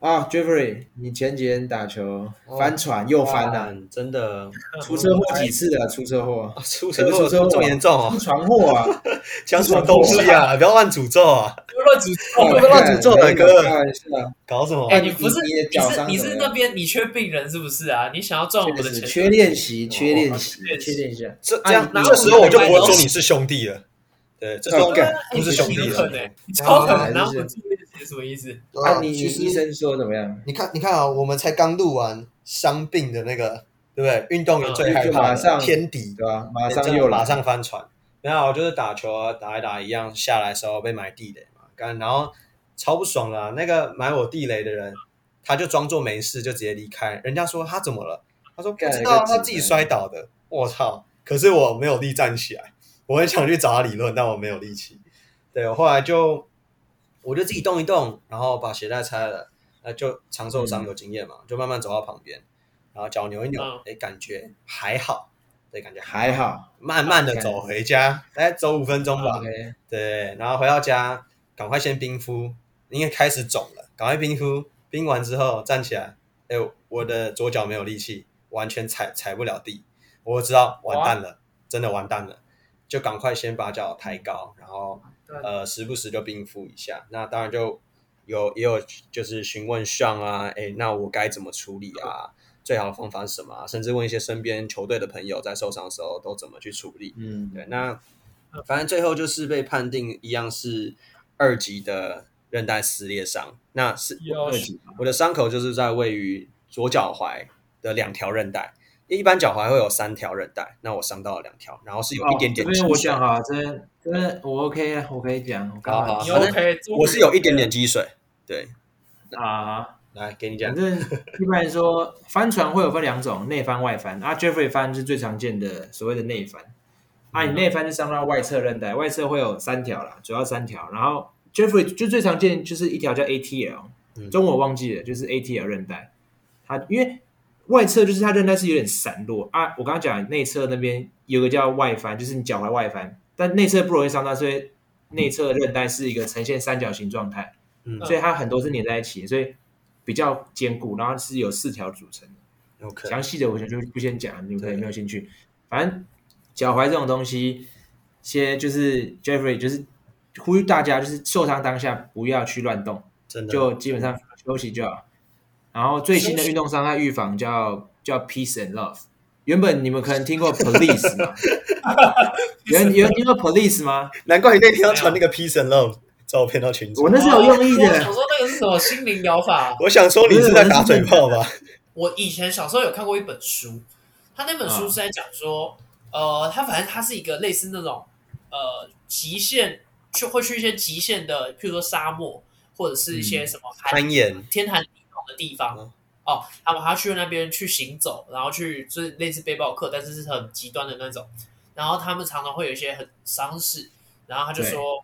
啊，Jeffrey，你前几天打球翻船又翻了，真的出车祸几次了？出车祸？出车祸这么严重啊？船祸啊？讲什么东西啊？不要乱诅咒啊！不要乱诅咒，不要乱诅咒，大哥，搞什么？哎，你不是你是你是那边你缺病人是不是啊？你想要赚我们的钱？缺练习，缺练习，缺练习。这这样，这时候我就不会说你是兄弟了。对，这种感不是兄弟了，超可能，然后什么意思？啊，你医生说怎么样？你看，你看啊，我们才刚录完伤病的那个，对不对？运动员最害怕的天敌，对吧？马上又马上翻船。然后就是打球啊，打一打一样下来的时候被埋地雷嘛，干，然后超不爽啦。那个埋我地雷的人，他就装作没事，就直接离开。人家说他怎么了？他说不知道，他自己摔倒的。我操！可是我没有力站起来，我很想去找他理论，但我没有力气。对，我后来就。我就自己动一动，然后把鞋带拆了，那就长受伤有经验嘛，嗯、就慢慢走到旁边，然后脚扭一扭，哎、嗯，感觉还好，对，感觉还好，慢慢的走回家，大概走五分钟吧.对，然后回到家，赶快先冰敷，因为开始肿了，赶快冰敷，冰完之后站起来，哎，我的左脚没有力气，完全踩踩不了地，我知道完蛋了，真的完蛋了，就赶快先把脚抬高，然后。呃，时不时就冰敷一下，那当然就有也有就是询问上啊，哎，那我该怎么处理啊？最好的方法是什么啊？甚至问一些身边球队的朋友在受伤的时候都怎么去处理。嗯，对，那反正最后就是被判定一样是二级的韧带撕裂伤，那是二级，我的伤口就是在位于左脚踝的两条韧带。一般脚踝会有三条韧带，那我伤到了两条，然后是有一点点积水。我讲啊，这这我 OK 啊，我可以讲。好好，OK，我是有一点点积水。对啊，来给你讲。反正一般来说，帆船会有分两种，内翻、外翻。啊，Jeffrey 翻是最常见的所谓的内翻。啊，你内翻是伤到外侧韧带，外侧会有三条啦，主要三条。然后 Jeffrey 就最常见就是一条叫 ATL，中文我忘记了，就是 ATL 韧带。它因为外侧就是它韧带是有点散落啊，我刚刚讲内侧那边有个叫外翻，就是你脚踝外翻，但内侧不容易伤到，所以内侧韧带是一个呈现三角形状态，嗯，所以它很多是粘在一起，所以比较坚固，然后是有四条组成的。OK，详细的我就就不先讲，你们可能没有兴趣。反正脚踝这种东西，先就是 Jeffrey 就是呼吁大家，就是受伤当下不要去乱动，真的就基本上休息就好。然后最新的运动伤害预防叫叫 Peace and Love。原本你们可能听过 Police 吗？有人有人听过 Police 吗？难怪你那天要传那个 Peace and Love 照片到群组。我那是有用意的。我想说那个是什么心灵疗法？我想说你是在打嘴炮吧？我以前小时候有看过一本书，他那本书是在讲说，呃，他反正他是一个类似那种呃极限，去会去一些极限的，譬如说沙漠或者是一些什么攀岩、天寒。的地方。哦，他们还要去那边去行走，然后去就是类似背包客，但是是很极端的那种。然后他们常常会有一些很伤势，然后他就说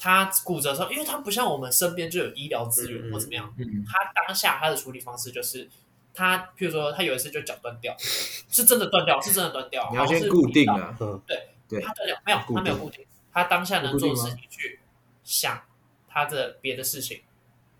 他骨折的时候，因为他不像我们身边就有医疗资源或怎么样，他当下他的处理方式就是他，譬如说他有一次就脚断掉，是真的断掉，是真的断掉，你要先固定啊，对对，他断掉没有，他没有固定，他当下能做的事情去想他的别的事情。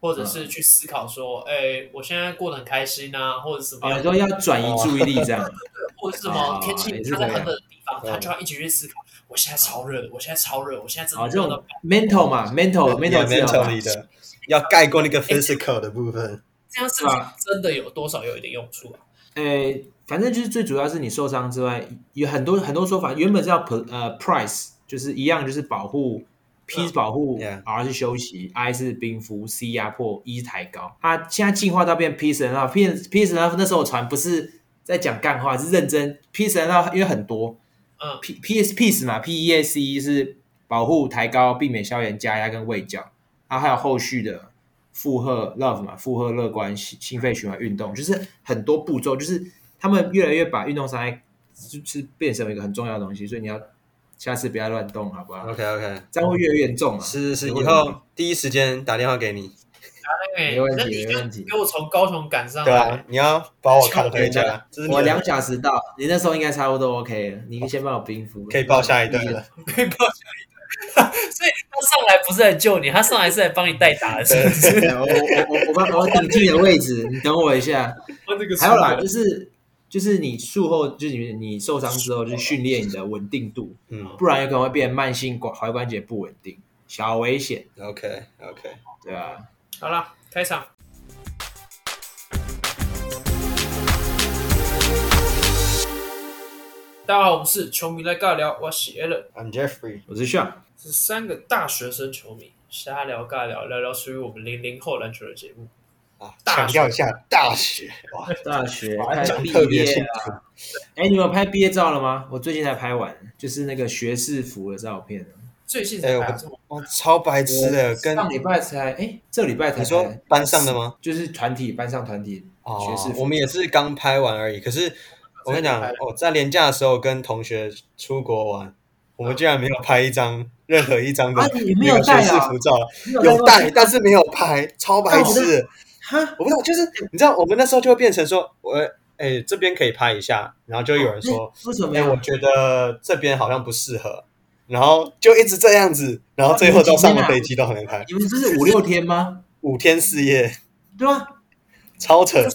或者是去思考说，哎、欸，我现在过得很开心啊，或者什么？有时候要转移注意力这样，或者是什么天气他在很冷的地方，他就要一起去思考。我现在超热，我现在超热，我现在真的。这种 mental 嘛，mental mental mental 的要盖过那个 physical 的部分。这样是不是真的有多少有一点用处啊？哎、欸，反正就是最主要是你受伤之外，有很多很多说法。原本是要 p 呃 price，就是一样，就是保护。P 是保护，R 是休息，I 是冰敷，C 压迫，E 是抬高。它现在进化到变 Peace and Love，Peace and Love 那时候传不是在讲干话，是认真。Peace and Love 因为很多，嗯，P P S Peace 嘛，P E A C E 是保护、抬高、避免消炎、加压跟胃教。然后还有后续的负荷 Love 嘛，负荷乐观、心肺循环运动，就是很多步骤，就是他们越来越把运动伤害就是变成一个很重要的东西，所以你要。下次不要乱动，好不好？OK OK，这样会越来越严重啊！是是是，以后第一时间打电话给你。没问题，没问题。给我从高雄赶上来。对啊，你要把我扛回家。我两小时到，你那时候应该差不多 OK 了。你先帮我冰敷，可以报下一队了。可以报下一队。所以他上来不是来救你，他上来是来帮你代打的，是不是？我我我我帮我顶替你的位置，你等我一下。还有啦，就是就是你术后，就是你你受伤之后，就是训练你的稳定度，嗯，不然有可能会变慢性关踝关节不稳定，小危险。OK OK，对啊。好了，开场。大家好，我们是球迷来尬聊，我是 Allen，I'm Jeffrey，我是 Sean，是三个大学生球迷瞎聊尬聊，聊聊属于我们零零后篮球的节目啊。强调一下，大学哇，大学拍毕业啊！哎，你们有拍毕业照了吗？我最近才拍完，就是那个学士服的照片。最近才拍，哇，超白痴的，跟上礼拜才哎，这礼拜才你说班上的吗？就是团体班上团体学士服，我们也是刚拍完而已，可是。我跟你讲，哦，在年假的时候跟同学出国玩，我们居然没有拍一张任何一张的那个学士服照，有带，但是没有拍，超白痴。哈，我不知道，就是你知道，我们那时候就会变成说，我哎这边可以拍一下，然后就有人说，为什么？哎，我觉得这边好像不适合，然后就一直这样子，然后最后都上了飞机都还没拍。你们这是五六天吗？五天四夜，对啊，超扯，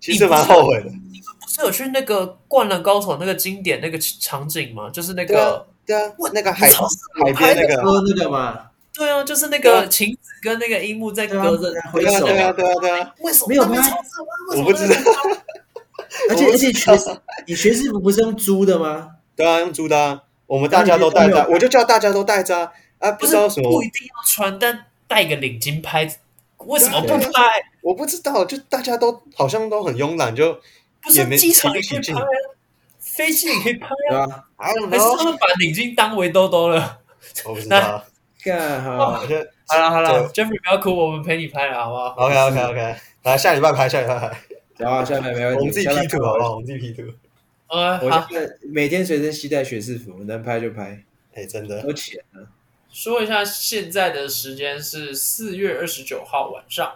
其实蛮后悔的。你们不是有去那个《灌篮高手》那个经典那个场景吗？就是那个对啊，那个海海边那个歌那个嘛？对啊，就是那个晴子跟那个樱木在隔着回首。对啊，对啊，对啊。为什么没有拍？我不 知道。而且而且学你学士服不是用租的吗？对啊，用租的啊。我们大家都带着，我就叫大家都带着啊。啊，不知道什么不一定要穿，但带个领巾拍，为什么不拍？我不知道，就大家都好像都很慵懒，就。不是机场也可以拍啊，飞机也可以拍啊，还是他们把领巾当围兜兜了？我不知道。好，好了好了，Jeffrey 不要哭，我们陪你拍了，好不好？OK OK OK，来下礼拜拍，下礼拜拍。好，下礼拜没问题。我们自己 P 图好不好？我们自己 P 图。呃，我现在每天随身携带学士服，能拍就拍。哎，真的。有钱啊！说一下，现在的时间是四月二十九号晚上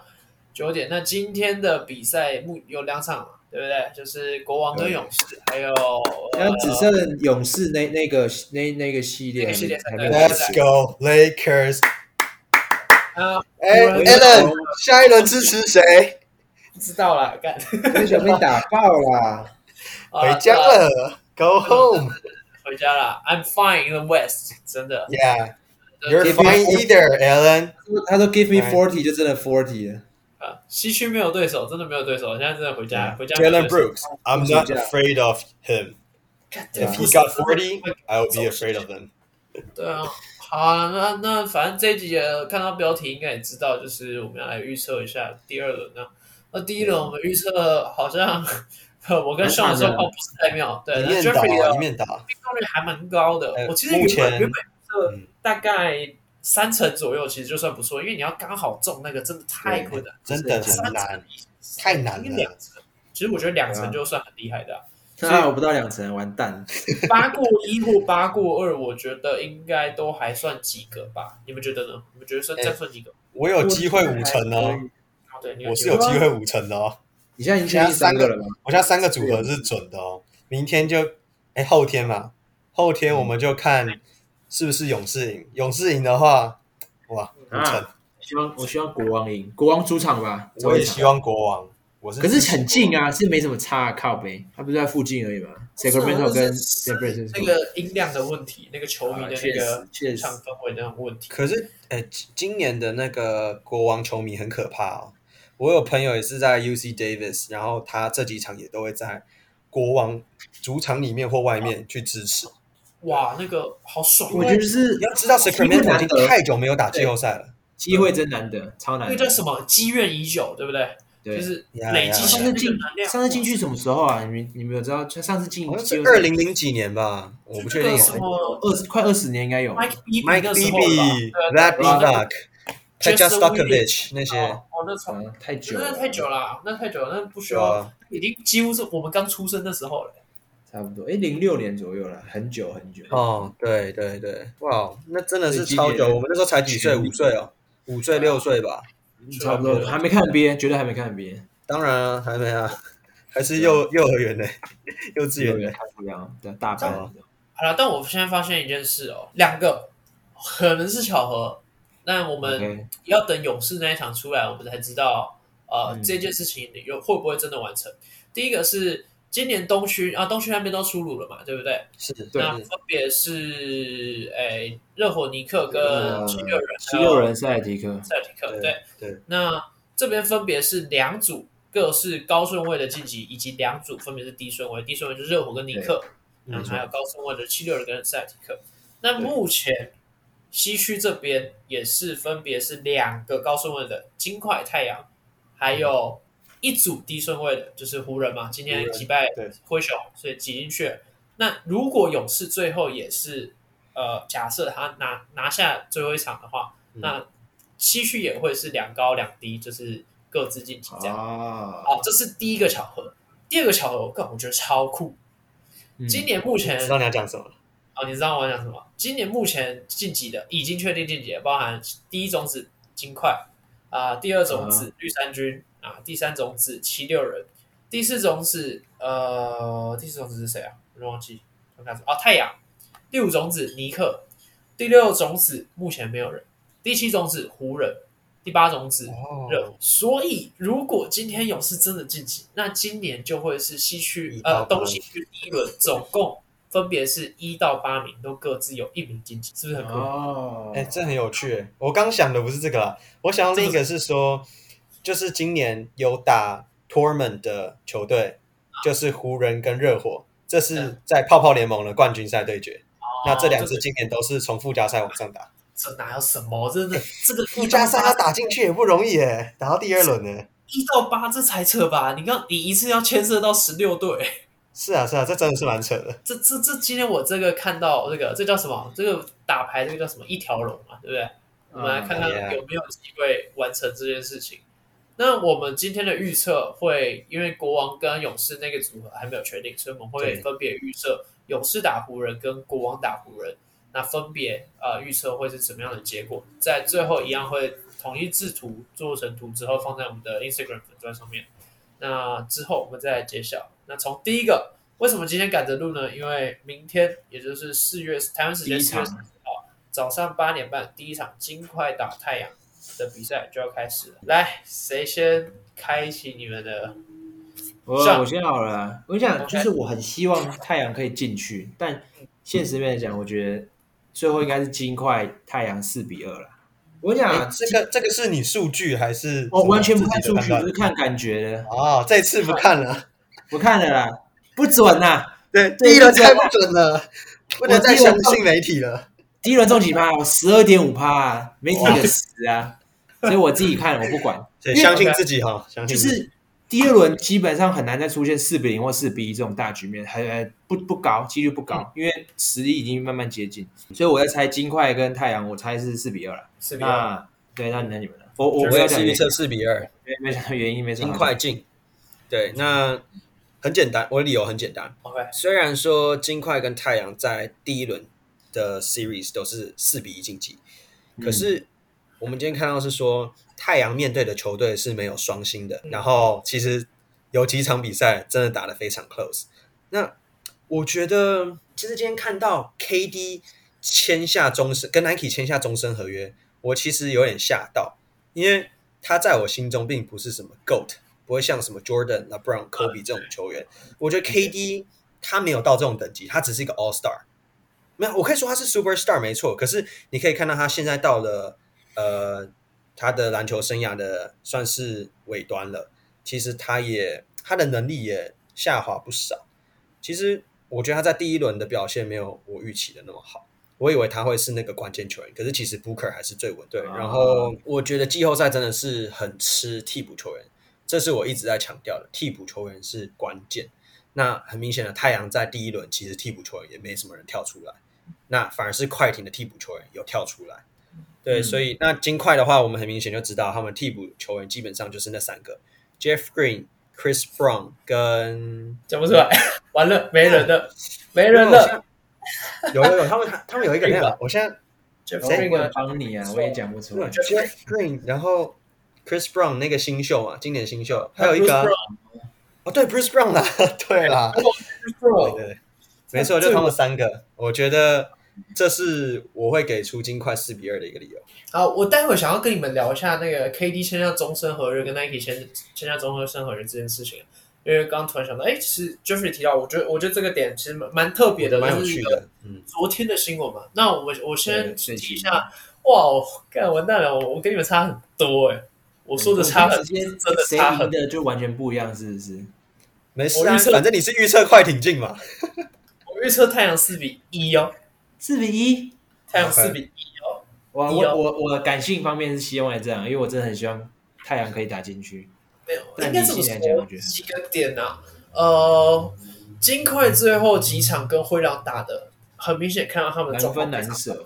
九点。那今天的比赛目有两场。对不对？就是国王跟勇士，还有像只剩勇士那那个那那个系列系列赛。Let's go Lakers！啊，哎，Allen，下一轮支持谁？不知道啦，干，被小兵打爆了，回家了，Go home，回家了。I'm fine in the West，真的。Yeah，You're fine either, Allen。他说 Give me forty，就真的 forty 了。啊，西区没有对手，真的没有对手。现在真的回家，回家。Jalen Brooks，I'm not afraid of him. If he got forty, I will be afraid of him. 对啊，好啊，那那反正这一集看到标题应该也知道，就是我们要来预测一下第二轮啊。那第一轮我们预测好像我跟上的状况不是太妙，对，那 Jeffrey 的命中率还蛮高的。我其实原本原本预测大概。三成左右其实就算不错，因为你要刚好中那个真的太困难，真的很难，太难了。两成，其实我觉得两成就算很厉害的。所以我不到两成，完蛋。八过一或八过二，我觉得应该都还算及格吧？你们觉得呢？你们觉得算再算及格？我有机会五成哦。对，我是有机会五成的哦。你现在已经第三个了吗？我现在三个组合是准的哦。明天就哎后天嘛，后天我们就看。是不是勇士赢？勇士赢的话，哇，啊！希望我希望国王赢，国王主场吧。我也希望国王。我是，可是很近啊，是没什么差，靠北，他不是在附近而已吗？Sacramento 跟那个音量的问题，那个球迷的那个现场氛围那种问题。可是，哎，今年的那个国王球迷很可怕哦。我有朋友也是在 UC Davis，然后他这几场也都会在国王主场里面或外面去支持。哇，那个好爽！我觉得是你要知道，Sacramento 已经太久没有打季后赛了，机会真难得，超难得。那个叫什么？积怨已久，对不对？对，就是累积上次进，上次进去什么时候啊？你们你们有知道？上次进是二零零几年吧？我不确定。什么二十快二十年应该有。Mike Bibby，Vlade Divac，Peja Stojakovic 那些。哦，那长太久，那太久了，那太久了，那不需要，已经几乎是我们刚出生的时候了。差不多，哎，零六年左右了，很久很久。哦，对对对，哇，那真的是超久。我们那时候才几岁？五岁哦，五岁六岁吧，差不多。还没看 NBA，绝对还没看 NBA。当然啊，还没啊，还是幼幼儿园的，幼稚园的，不一样，对，大班。好了，但我现在发现一件事哦，两个可能是巧合，但我们要等勇士那一场出来，我们才知道，呃，嗯、这件事情有会不会真的完成。第一个是今年东区啊，东区那边都出炉了嘛，对不对？是的，那分别是诶，热火尼克跟七六人，七六人塞尔提克，塞尔提克，对对。对那这边分别是两组，各是高顺位的晋级，以及两组分别是低顺位，低顺位就是热火跟尼克，然后还有高顺位的七六人跟塞尔提克。那目前西区这边也是分别是两个高顺位的金块太阳，还有一组低顺位的，就是湖人嘛。今天击败灰熊，所以挤进去了。那如果勇士最后也是呃，假设他拿拿下最后一场的话，嗯、那西区也会是两高两低，就是各自晋级这样。啊、哦，这是第一个巧合。第二个巧合，我个人觉得超酷。嗯、今年目前知道你要讲什么了。哦，你知道我要讲什么？今年目前晋级的已经确定晋级的，包含第一种子金块啊、呃，第二种子绿衫军啊、呃，第三种子七六人，第四种子呃，第四种子是谁啊？我忘记，我看哦，太阳，第五种子尼克，第六种子目前没有人，第七种子湖人，第八种子热。哦、所以如果今天勇士真的晋级，那今年就会是西区呃东西区第一轮总共。分别是一到八名，都各自有一名晋级，是不是很酷？哦，哎，这很有趣。我刚想的不是这个啦，我想要另一个是说，就是今年有打 tournament 的球队，就是湖人跟热火，这是在泡泡联盟的冠军赛对决。那这两支今年都是从附加赛往上打。这哪有什么？真的，这个 附加赛要打进去也不容易耶，打到第二轮呢。一到八这才扯吧？你刚，你一次要牵涉到十六队。是啊，是啊，这真的是蛮扯的。这这这，今天我这个看到这个，这叫什么？这个打牌这个叫什么？一条龙嘛，对不对？我们来看看有没有机会完成这件事情。那我们今天的预测会，因为国王跟勇士那个组合还没有确定，所以我们会分别预测勇士打湖人跟国王打湖人。那分别呃预测会是什么样的结果？在最后一样会统一制图做成图之后放在我们的 Instagram 粉钻上面。那之后我们再来揭晓。那从第一个，为什么今天赶着录呢？因为明天，也就是四月台湾时间四月十号早上八点半，第一场金块打太阳的比赛就要开始了。来，谁先开启你们的？我我先好了。我想就是我很希望太阳可以进去，但现实面来讲，我觉得最后应该是金块太阳四比二了。我讲这个这个是你数据还是？我完全不看数据，是看感觉的。哦，这次不看了。不看了啦，不准呐！对，第一轮太不准了，不能再相信媒体了。第一轮中几趴？我十二点五趴，媒体的死啊！所以我自己看，我不管，相信自己哈。就是第二轮基本上很难再出现四比零或四比一这种大局面，还不不高，几率不高，因为实力已经慢慢接近。所以我在猜金块跟太阳，我猜是四比二了。四比二，对，那那你们呢？我我我要讲预测四比二，没没什么原因，没什么。金块进，对，那。很简单，我的理由很简单。OK，虽然说金块跟太阳在第一轮的 series 都是四比一晋级，嗯、可是我们今天看到是说太阳面对的球队是没有双星的，嗯、然后其实有几场比赛真的打得非常 close。那我觉得，其实今天看到 KD 签下终身跟 Nike 签下终身合约，我其实有点吓到，因为他在我心中并不是什么 GOAT。不会像什么 Jordan、LeBron、Kobe 这种球员，我觉得 KD 他没有到这种等级，他只是一个 All Star。没有，我可以说他是 Super Star 没错。可是你可以看到他现在到了呃他的篮球生涯的算是尾端了。其实他也他的能力也下滑不少。其实我觉得他在第一轮的表现没有我预期的那么好。我以为他会是那个关键球员，可是其实 Booker 还是最稳。对，然后我觉得季后赛真的是很吃替补球员。这是我一直在强调的，替补球员是关键。那很明显的，太阳在第一轮其实替补球员也没什么人跳出来，那反而是快艇的替补球员有跳出来。对，嗯、所以那金块的话，我们很明显就知道他们替补球员基本上就是那三个：Jeff Green、Chris Brown 跟讲不出来，完了没人了，没人了。有有有，他们他们有一个那个，我现在 Jeff Green 帮你啊，我也讲不出来。Jeff Green，然后。Chris Brown 那个新秀嘛，经典新秀，还有一个哦，对，Bruce Brown 啦，对啦，对对，没错，就他们三个。我觉得这是我会给出金块四比二的一个理由。好，我待会想要跟你们聊一下那个 KD 签下终身合约跟 Nike 签签下终身合约这件事情。因为刚刚突然想到，哎，其实 Jeffrey 提到，我觉得我觉得这个点其实蛮蛮特别的，蛮有趣的。嗯，昨天的新闻嘛，那我我先提一下。哇，干完蛋了，我我跟你们差很多哎，我说的差很，真的差很的就完全不一样，是不是？没事啊，反正你是预测快艇进嘛。我预测太阳四比一哦，四比一，太阳四比一哦。我我我我感性方面是希望这样，因为我真的很希望太阳可以打进去。没有，应该怎么说，几个点呢？呃，金块最后几场跟灰狼打的，很明显看到他们难分难舍。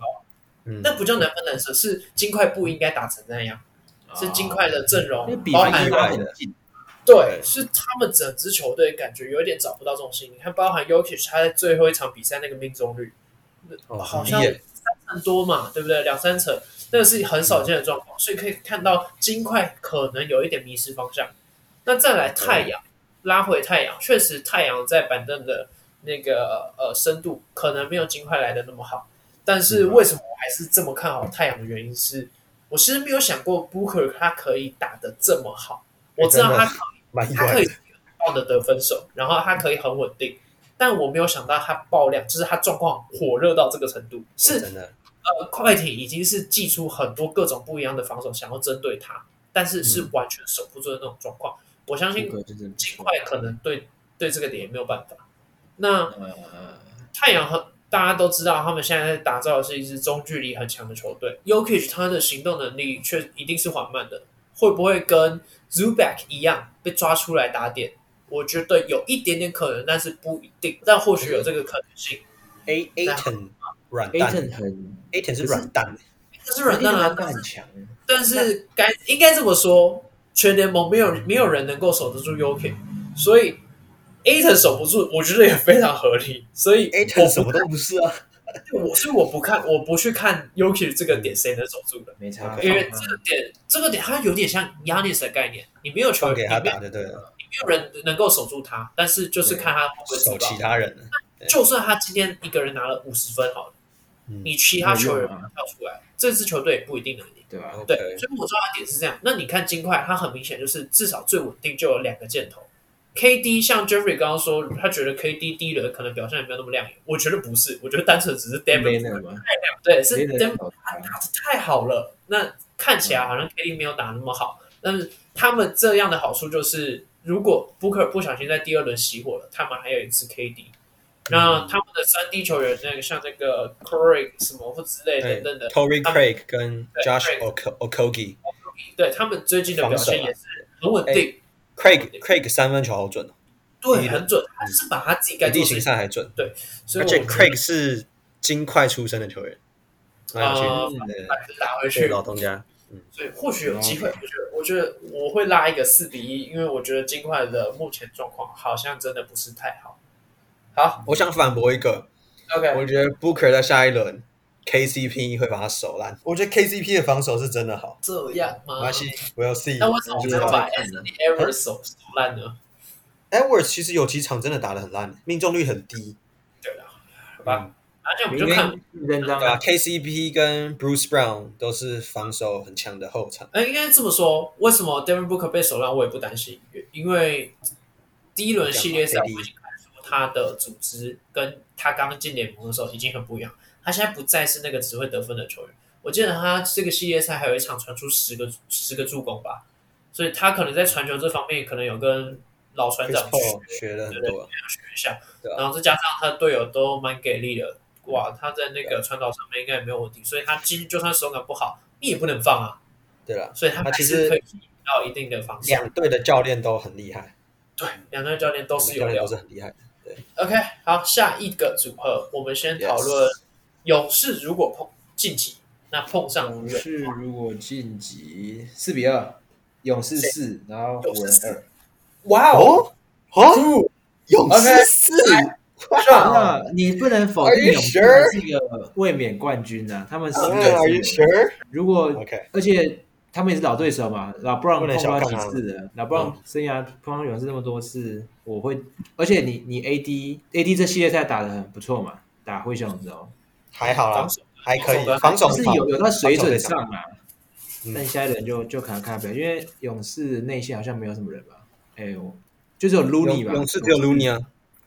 嗯那不叫难分难舍，是金块不应该打成那样，是金块的阵容包含意外的。对，是他们整支球队感觉有一点找不到重心。你看，包含 Jokic 他在最后一场比赛那个命中率，好像三成多嘛，对不对？两三成，那个是很少见的状况，所以可以看到金块可能有一点迷失方向。那再来太阳，拉回太阳，确实太阳在板凳的那个呃深度可能没有金块来的那么好。但是为什么我还是这么看好太阳的原因是，我其实没有想过 Booker 他可以打得这么好。我知道他可以，他可以很棒的得分手，然后他可以很稳定，但我没有想到他爆量，就是他状况火热到这个程度。是真的，呃，快艇已经是祭出很多各种不一样的防守，想要针对他，但是是完全守不住的那种状况。我相信尽快可能对对这个点也没有办法。那太阳和。大家都知道，他们现在在打造的是一支中距离很强的球队。Jokic 他的行动能力却一定是缓慢的，会不会跟 Zubac 一样被抓出来打点？我觉得有一点点可能，但是不一定。但或许有这个可能性。A Ayton 软蛋很 Ayton 是软蛋，他是软蛋啊，很强。但是该应该这么说，全联盟没有没有人能够守得住 Jokic，所以。Ayton 守不住，我觉得也非常合理，所以 Ayton 什么都不是啊。我所以我不看，我不去看 Jokic 这个点谁能守住的，没差。因为这个点，这个点它有点像 Giannis 的概念，你没有球给他打的，对了，你没有人能够守住他，但是就是看他会不会守其他人。就算他今天一个人拿了五十分好了，你其他球员跳出来，这支球队也不一定能赢，对吧？对，所以我说的点是这样。那你看金块，他很明显就是至少最稳定就有两个箭头。KD 像 Jeffrey 刚刚说，他觉得 KD 第一轮可能表现也没有那么亮眼。我觉得不是，我觉得单纯只是 Denver 太亮，对，是 Denver 他打的太好了。那看起来好像 KD 没有打那么好，但是他们这样的好处就是，如果 Booker 不小心在第二轮熄火了，他们还有一次 KD。那他们的三 D 球员，那个像那个 Craig 什么或之类等等的，Torrey Craig 跟 Josh Okogie，对他们最近的表现也是很稳定。Craig Craig 三分球好准哦，对，很准。他是把他自己盖地形上还准，对。而且 Craig 是金块出身的球员，啊，打回去老东家，嗯，所以或许有机会。我觉得，我觉得我会拉一个四比一，因为我觉得金块的目前状况好像真的不是太好。好，我想反驳一个，OK，我觉得 Booker 在下一轮。KCP 会把他守烂，我觉得 KCP 的防守是真的好。这样吗？没关系，我要 see。那为什么就把 Anthony Edwards 守烂呢？Edwards 其实有几场真的打的很烂，命中率很低。对啊，好吧，那这样我们就看对吧？KCP 跟 Bruce Brown 都是防守很强的后场。哎，应该这么说，为什么 Devin Booker 被守烂，我也不担心，因为第一轮系列赛我已经看出他的组织跟他刚进联盟的时候已经很不一样。他现在不再是那个只会得分的球员。我记得他这个系列赛还有一场传出十个十个助攻吧，所以他可能在传球这方面可能有跟老船长学学了很多，学一下。然后再加上他的队友都蛮给力的，哇，他在那个传导上面应该也没有问题，所以他今天就算手感不好，你也不能放啊。对了，所以他其实可以到一定的方向。两队的教练都很厉害，对，两队教练都是有料，都是很厉害的。对，OK，好，下一个组合，我们先讨论。勇士如果碰晋级，那碰上勇士如果晋级四比二，勇士四，然后湖人二。哇哦，哦，勇士四，那你不能否定勇士是一个卫冕冠军啊，他们是。Are you sure？如果而且他们也是老对手嘛，老布朗碰到几次的，老布朗生涯碰到勇士那么多次，我会，而且你你 AD AD 这系列赛打得很不错嘛，打灰熊的时候。还好啦，还可以，防守是有有到水准上啊。但现在人就就可能看不了，因为勇士内线好像没有什么人吧？哎呦，就只有 Looney 吧？勇士只有 Looney 啊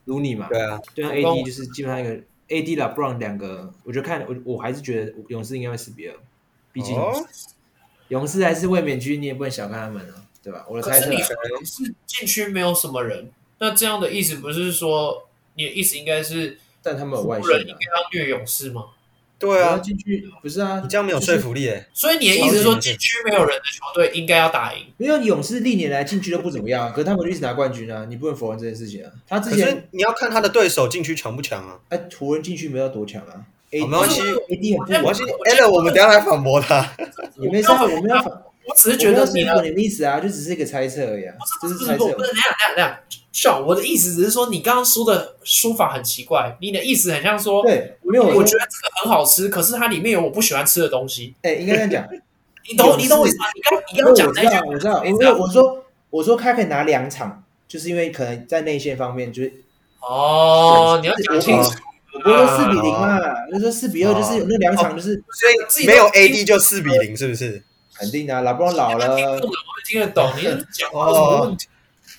，Looney 嘛。对啊，对啊，AD 就是基本上一个 AD 啦，LeBron 两个，我就看我我还是觉得勇士应该会四比二，毕竟勇士还是卫冕军，你也不能小看他们啊，对吧？我的猜测。是禁区没有什么人，那这样的意思不是说你的意思应该是？但他们有外线，应该要虐勇士吗？对啊，进去不是啊，你这样没有说服力诶。所以你的意思是说，禁区没有人的球队应该要打赢？因为勇士历年来禁区都不怎么样，可是他们一直拿冠军啊，你不能否认这件事情啊。他之前你要看他的对手禁区强不强啊？哎，湖人禁区没有多强啊。没关系，AD 很没关系。Allen，我们等下来反驳他。也没事，我们要反。我只是觉得你的意思啊，就只是一个猜测而已啊。不是不是不是，不是那样那样那样。笑，我的意思只是说，你刚刚说的说法很奇怪。你的意思很像说，对，没有，我觉得这个很好吃，可是它里面有我不喜欢吃的东西。哎，应该这样讲。你懂你懂我意思吗？你刚你刚讲那句，我知道，我知道，我说我说他可以拿两场，就是因为可能在内线方面就是哦，你要讲清楚。我不是说四比零嘛，就说四比二，就是有那两场就是所以没有 AD 就四比零，是不是？肯定啊，老布朗老了，我听得懂，你讲话有什么问题？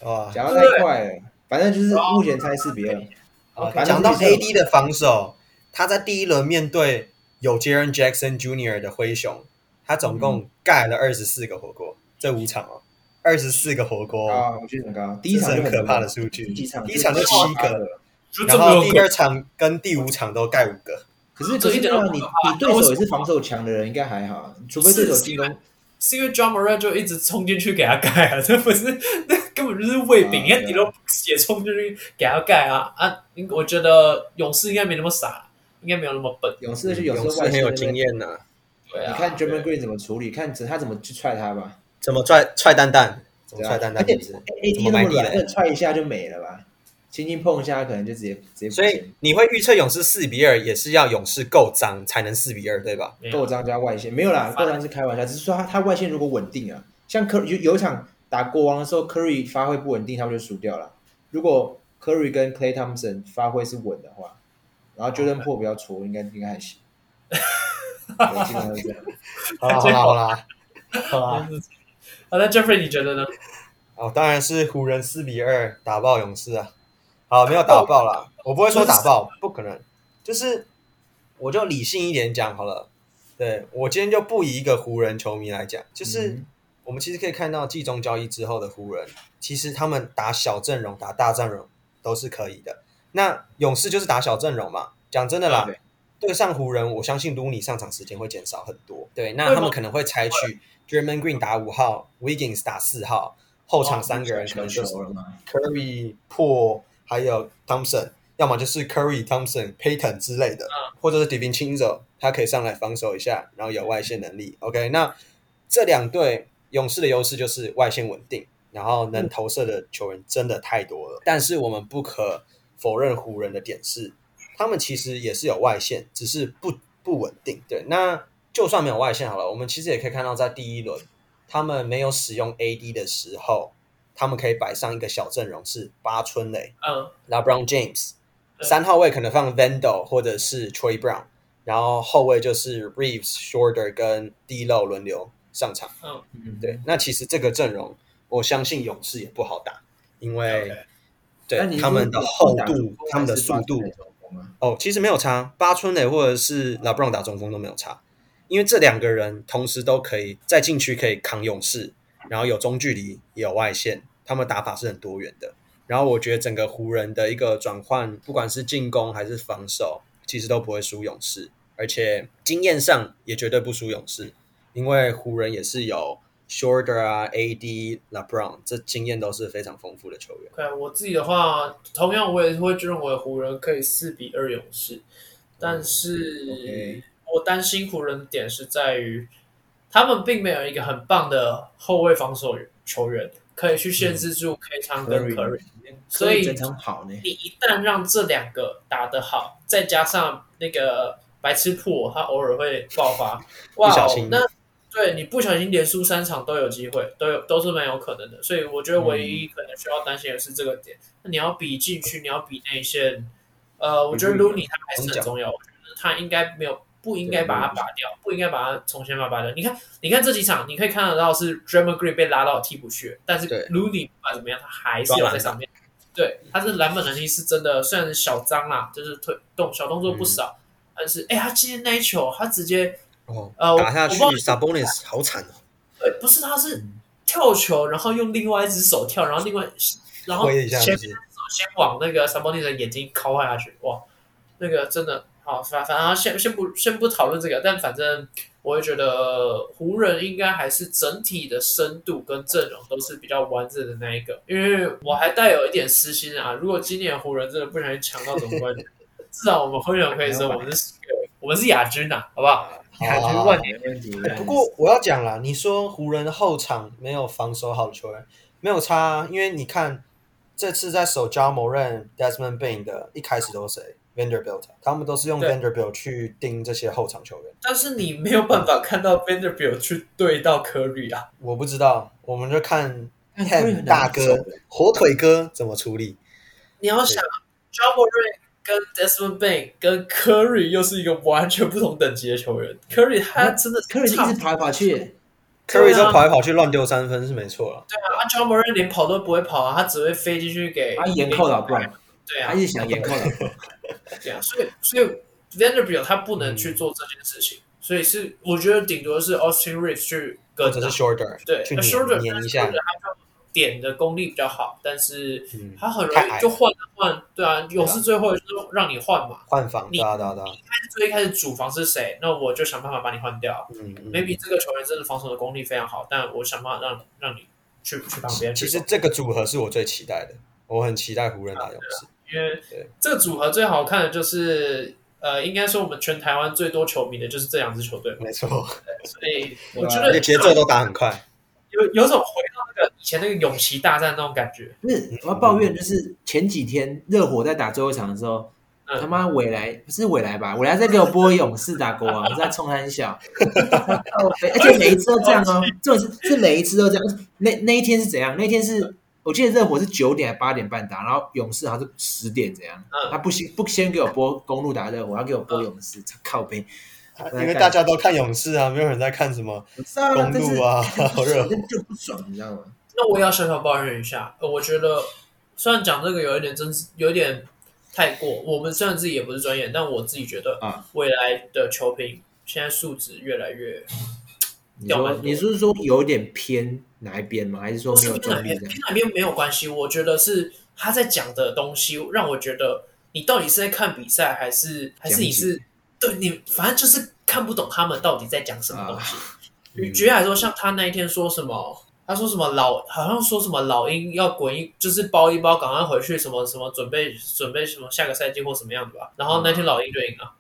哦，讲的太快了，反正就是目前猜四比二。讲到 AD 的防守，他在第一轮面对有 Jaren Jackson Jr. 的灰熊，他总共盖了二十四个火锅，这五场哦，二十四个火锅啊，我觉得很高。第一场很可怕的数据，第一场就七个，然后第二场跟第五场都盖五个。可是可是这样，你你对手也是防守强的人，应该还好，除非对手进攻。是因为 Ja Morant 就一直冲进去给他盖啊，这不是那根本就是喂饼，因为你都也冲进去给他盖啊啊！我觉得勇士应该没那么傻，应该没有那么笨。勇士是有勇士很有经验呐，对啊。你看 Draymond Green 怎么处理，看他怎么去踹他吧。怎么踹踹蛋蛋？怎么踹蛋蛋？而且 AD 那么软，踹一下就没了吧？轻轻碰一下，可能就直接直接。所以你会预测勇士四比二，也是要勇士够脏才能四比二，对吧？够脏加外线没有啦，够脏是开玩笑，只是说他他外线如果稳定啊，像科有有一场打国王的时候，Curry 发挥不稳定，他们就输掉了。如果 Curry 跟 Clay Thompson 发挥是稳的话，然后 Jordan Poole 比较矬，应该应该还行。我经常会这样。好啦好啦好啦，好啦。好，那 Jeffrey 你觉得呢？哦，当然是湖人四比二打爆勇士啊。好，没有打爆啦，我不会说打爆，不可能。就是，我就理性一点讲好了。对，我今天就不以一个湖人球迷来讲，就是我们其实可以看到季中交易之后的湖人，其实他们打小阵容、打大阵容都是可以的。那勇士就是打小阵容嘛。讲真的啦，对上湖人，我相信 Looney 上场时间会减少很多。对，那他们可能会采取 Draymond Green 打五号，Wiggins 打四号，后场三个人可能就是 Curry、Poole。还有 Thompson，要么就是 Curry、Thompson、Payton 之类的，嗯、或者是 DiVincenzo，他可以上来防守一下，然后有外线能力。OK，那这两队勇士的优势就是外线稳定，然后能投射的球员真的太多了。嗯、但是我们不可否认湖人的点是，他们其实也是有外线，只是不不稳定。对，那就算没有外线好了，我们其实也可以看到，在第一轮他们没有使用 AD 的时候。他们可以摆上一个小阵容，是八村垒，嗯，LeBron James，三号位可能放 Vando 或者是 Troy Brown，然后后卫就是 Reeves、Shorter 跟 D'Lo 轮流上场，嗯。嗯，对，那其实这个阵容，我相信勇士也不好打，因为对他们的厚度、他们的速度，哦，其实没有差，八村垒或者是 LeBron 打中锋都没有差，因为这两个人同时都可以在禁区可以扛勇士。然后有中距离，也有外线，他们打法是很多元的。然后我觉得整个湖人的一个转换，不管是进攻还是防守，其实都不会输勇士，而且经验上也绝对不输勇士，因为湖人也是有 Shorter 啊、AD、LeBron，这经验都是非常丰富的球员。对，我自己的话，同样我也会认为湖人可以四比二勇士，但是我担心湖人的点是在于。他们并没有一个很棒的后卫防守球员可以去限制住 K 昌跟 Curry，所以你一旦让这两个打得好，再加上那个白痴破，他偶尔会爆发，哇，那对你不小心连输三场都有机会，都有都是蛮有可能的。所以我觉得唯一可能需要担心的是这个点。那你要比禁区，你要比内线，呃，我觉得 Looney 他还是很重要。我觉得他应该没有不应该把它拔掉，不应该把他从先发拔掉。你看，你看这几场，你可以看得到是 Draymond Green 被拉到替补去，但是 Looney 不管怎么样，他还是有在上面。对，他这篮板能力是真的，虽然是小脏啦，就是推动小动作不少，嗯、但是哎，他今天那一球，他直接哦呃打下去，Sabonis 好惨哦。对，不是，他是跳球，然后用另外一只手跳，然后另外然后先先往那个 Sabonis 的眼睛敲下去，哇，那个真的好，反反正先先不先不讨论这个，但反正。我会觉得湖人应该还是整体的深度跟阵容都是比较完整的那一个，因为我还带有一点私心啊。如果今年湖人真的不小心抢到总冠军，至少我们会员可以说我们是我们是亚军呐，好不好？亚军万年问题。不过我要讲了，你说湖人的后场没有防守好的球员，没有差，啊因为你看这次在守 Ja Morant、Desmond Bane 的一开始都是谁？Vanderbilt，他们都是用 Vanderbilt 去盯这些后场球员，但是你没有办法看到 Vanderbilt 去对到 Curry 啊！我不知道，我们就看看大哥火腿哥怎么处理。你要想 Ja Morant 跟 Desmond Bane 跟 Curry 又是一个完全不同等级的球员，Curry 他真的 Curry 一直跑来跑去，Curry 就跑来跑去乱丢三分是没错了。对啊，Ja Morant 连跑都不会跑啊，他只会飞进去给他眼扣老怪。对啊，他一直想眼扣老对啊，所以所以 Vanderbilt 他不能去做这件事情，嗯、所以是我觉得顶多是 Austin Reeves 去跟，或者是 Shorter 对，Shorter 黏一下，他点的功力比较好，但是他很容易就换换，对啊，勇士最后就是让你换嘛，换防，你哒哒哒，你一开始最一开始主防是谁？那我就想办法把你换掉。嗯，maybe 这个球员真的防守的功力非常好，但我想办法让让你去去旁边。其实这个组合是我最期待的，我很期待湖人打勇士。因为这个组合最好看的就是，呃，应该说我们全台湾最多球迷的就是这两支球队。没错，所以我觉得节奏都打很快，有有种回到那个以前那个勇士大战那种感觉。不是，我要抱怨就是前几天热火在打最后一场的时候，他妈未来不是未来吧？未来在给我播勇士打国王，在冲三小，而且每一次都这样哦，这种是是每一次都这样。那那一天是怎样？那天是。我记得热火是九点还八点半打，然后勇士好像是十点这样。嗯、他不先不先给我播公路打热火，要给我播勇士，嗯、靠背。因为大家都看勇士啊，没有人在看什么公路啊，好热火就不爽，你知道吗？那我也要小小抱怨一下，我觉得虽然讲这个有一点真是有一点太过，我们虽然自己也不是专业，但我自己觉得啊，未来的球评现在素质越来越。你说你是说有点偏哪一边吗？还是说没有中立？偏哪边没有关系。我觉得是他在讲的东西，让我觉得你到底是在看比赛，还是还是你是对你反正就是看不懂他们到底在讲什么东西。举例来说，像他那一天说什么，他说什么老好像说什么老鹰要滚一，就是包一包，赶快回去，什么什么准备准备什么下个赛季或什么样子吧。然后那天老鹰就赢了。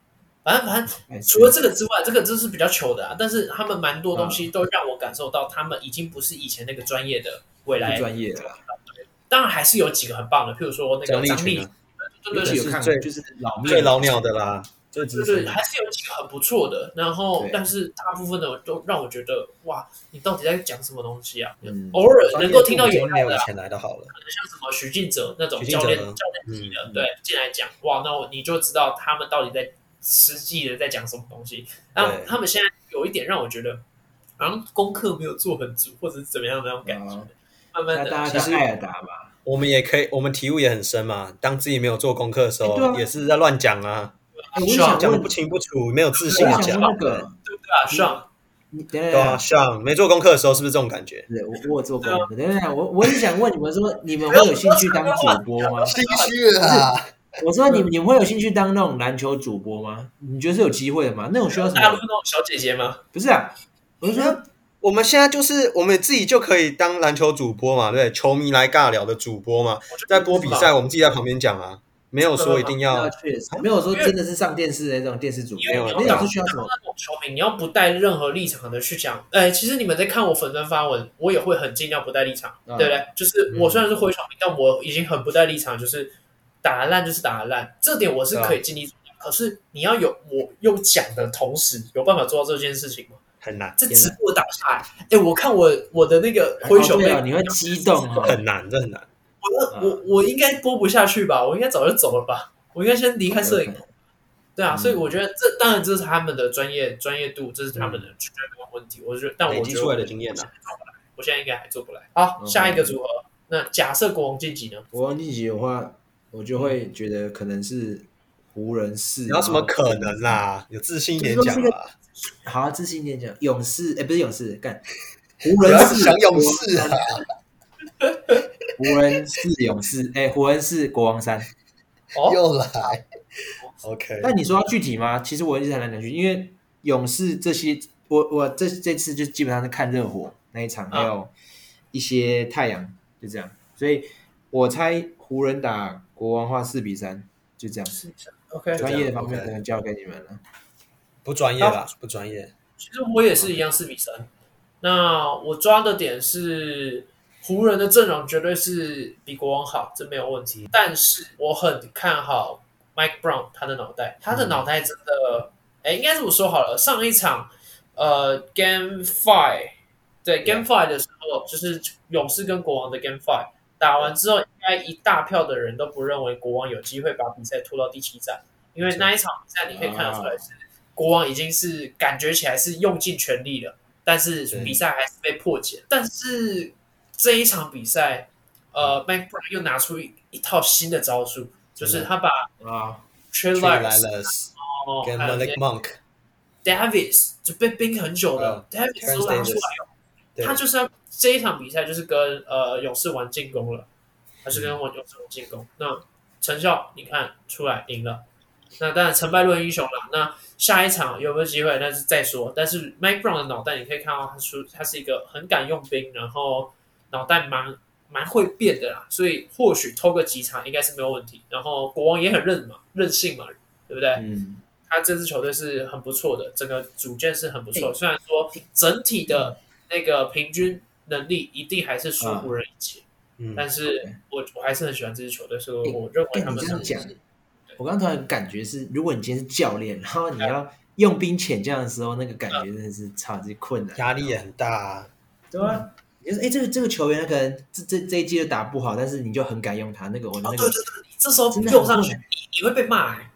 反正反正，除了这个之外，这个真是比较糗的啊。但是他们蛮多东西都让我感受到，他们已经不是以前那个专业的未来专业了。当然还是有几个很棒的，譬如说那个张力，对对对，最就是老最老鸟的啦。对对，还是有几个很不错的。然后，但是大部分的都让我觉得，哇，你到底在讲什么东西啊？偶尔能够听到有没有以前来的好了，可能像什么徐静哲那种教练教练级的，对，进来讲，哇，那我你就知道他们到底在。实际的在讲什么东西？然后他们现在有一点让我觉得，好像功课没有做很足，或者是怎么样的那种感觉。慢慢的，其实爱打嘛，我们也可以，我们体悟也很深嘛。当自己没有做功课的时候，也是在乱讲啊，讲的不清不楚，没有自信的讲。那个对不对啊？上，对啊，上没做功课的时候是不是这种感觉？对，我我做功课。等等，我我是想问你们说，你们会有兴趣当主播吗？心虚啊。我说你你们会有兴趣当那种篮球主播吗？你觉得是有机会的吗？那种需要什么？大陆那种小姐姐吗？不是啊，我是说我们现在就是我们自己就可以当篮球主播嘛，对，球迷来尬聊的主播嘛，在播比赛，我们自己在旁边讲啊，没有说一定要，确实没有说真的是上电视的那种电视主播，没有，那种是需要什么那种球迷，你要不带任何立场的去讲。哎，其实你们在看我粉砖发文，我也会很尽量不带立场，对不对？就是我虽然是灰球迷，但我已经很不带立场，就是。打得烂就是打得烂，这点我是可以尽力。可是你要有我又讲的同时，有办法做到这件事情吗？很难。这直播打下来，哎，我看我我的那个灰熊妹，你会激动吗？很难，这很难。我我我应该播不下去吧？我应该早就走了吧？我应该先离开摄影。对啊，所以我觉得这当然这是他们的专业专业度，这是他们的绝对没有问题。我觉得，但我觉得出来的经验呢，我现在应该还做不来。好，下一个组合，那假设国王晋级呢？国王晋级的话，我就会觉得可能是湖人是。有什么可能啦？有自信一点讲啊。好，自信一点讲。勇士，哎，不是勇士，干湖人是想勇士啊。湖人是勇士，哎，湖人是国王三。又来。OK，但你说要具体吗？其实我一直很难讲具体，因为勇士这些，我我这这次就基本上是看热火那一场，还有一些太阳，就这样。所以我猜湖人打国王话四比三，就这样。OK，专业的方面可能交给你们了。不专业吧？不专业。其实我也是一样四比三。那我抓的点是湖人的阵容绝对是比国王好，这没有问题。但是我很看好。Mike Brown，他的脑袋，他的脑袋真的，哎、嗯，应该这么说好了。上一场，呃，Game Five，对 Game Five 的时候，就是勇士跟国王的 Game Five 打完之后，应该一大票的人都不认为国王有机会把比赛拖到第七战，因为那一场比赛你可以看得出来是国王已经是感觉起来是用尽全力了，但是比赛还是被破解。但是这一场比赛，呃，Mike Brown 又拿出一一套新的招数。就是他把啊 Trey Lyles 跟 Malik Monk、Davis 就被冰很久的 Davis 都拿出来了。他就是要这一场比赛就是跟呃勇士玩进攻了，还是跟勇士玩进攻？那成效你看出来赢了。那当然成败论英雄了。那下一场有没有机会？那是再说。但是 Mike Brown 的脑袋你可以看到，他出他是一个很敢用兵，然后脑袋蛮。蛮会变的啦，所以或许偷个几场应该是没有问题。然后国王也很韧嘛，任性嘛，对不对？嗯，他这支球队是很不错的，整个组建是很不错。虽然说整体的那个平均能力一定还是输湖人一截，嗯，但是我我还是很喜欢这支球队，所以我认为他们是这样讲。我刚刚突然感觉是，如果你今天是教练，然后你要用兵遣将的时候，那个感觉真的是超级困难，压力也很大啊，对吧？就是哎，这个这个球员他可能这这这一季就打不好，但是你就很敢用他那个我那个，对对对，这时候用上去，你你会被骂哎，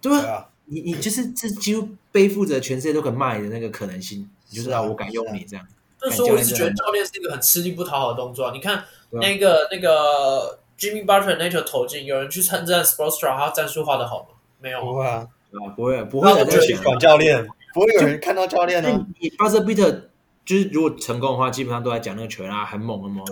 对啊，你你就是这几乎背负着全世界都可骂你的那个可能性，你就知道我敢用你这样。所以说我一直觉得教练是一个很吃力不讨好的动作。你看那个那个 Jimmy Butler 那球投进，有人去称赞 Sportstra 他战术画的好吗？没有，不会啊，不会不会，就去管教练，不会有人看到教练呢。你 Buzzer Beater。就是如果成功的话，基本上都在讲那个球员啊，很猛很猛，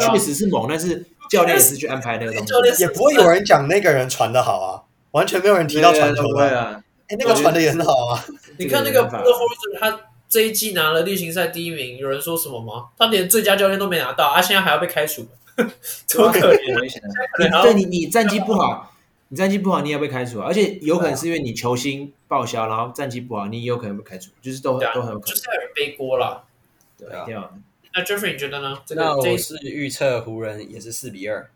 确实是猛，但是教练也是去安排那个东西，也不会有人讲那个人传的好啊，完全没有人提到传球的啊，哎，那个传的也很好啊。你看那个 Budenholzer 他这一季拿了例行赛第一名，有人说什么吗？他连最佳教练都没拿到，啊，现在还要被开除，多可怜！对你，你战绩不好，你战绩不好，你也要被开除，而且有可能是因为你球星报销，然后战绩不好，你也有可能被开除，就是都都很有可能，就是有人背锅了。对啊，那 Jeffrey 你觉得呢？这个我是预测湖人也是四比二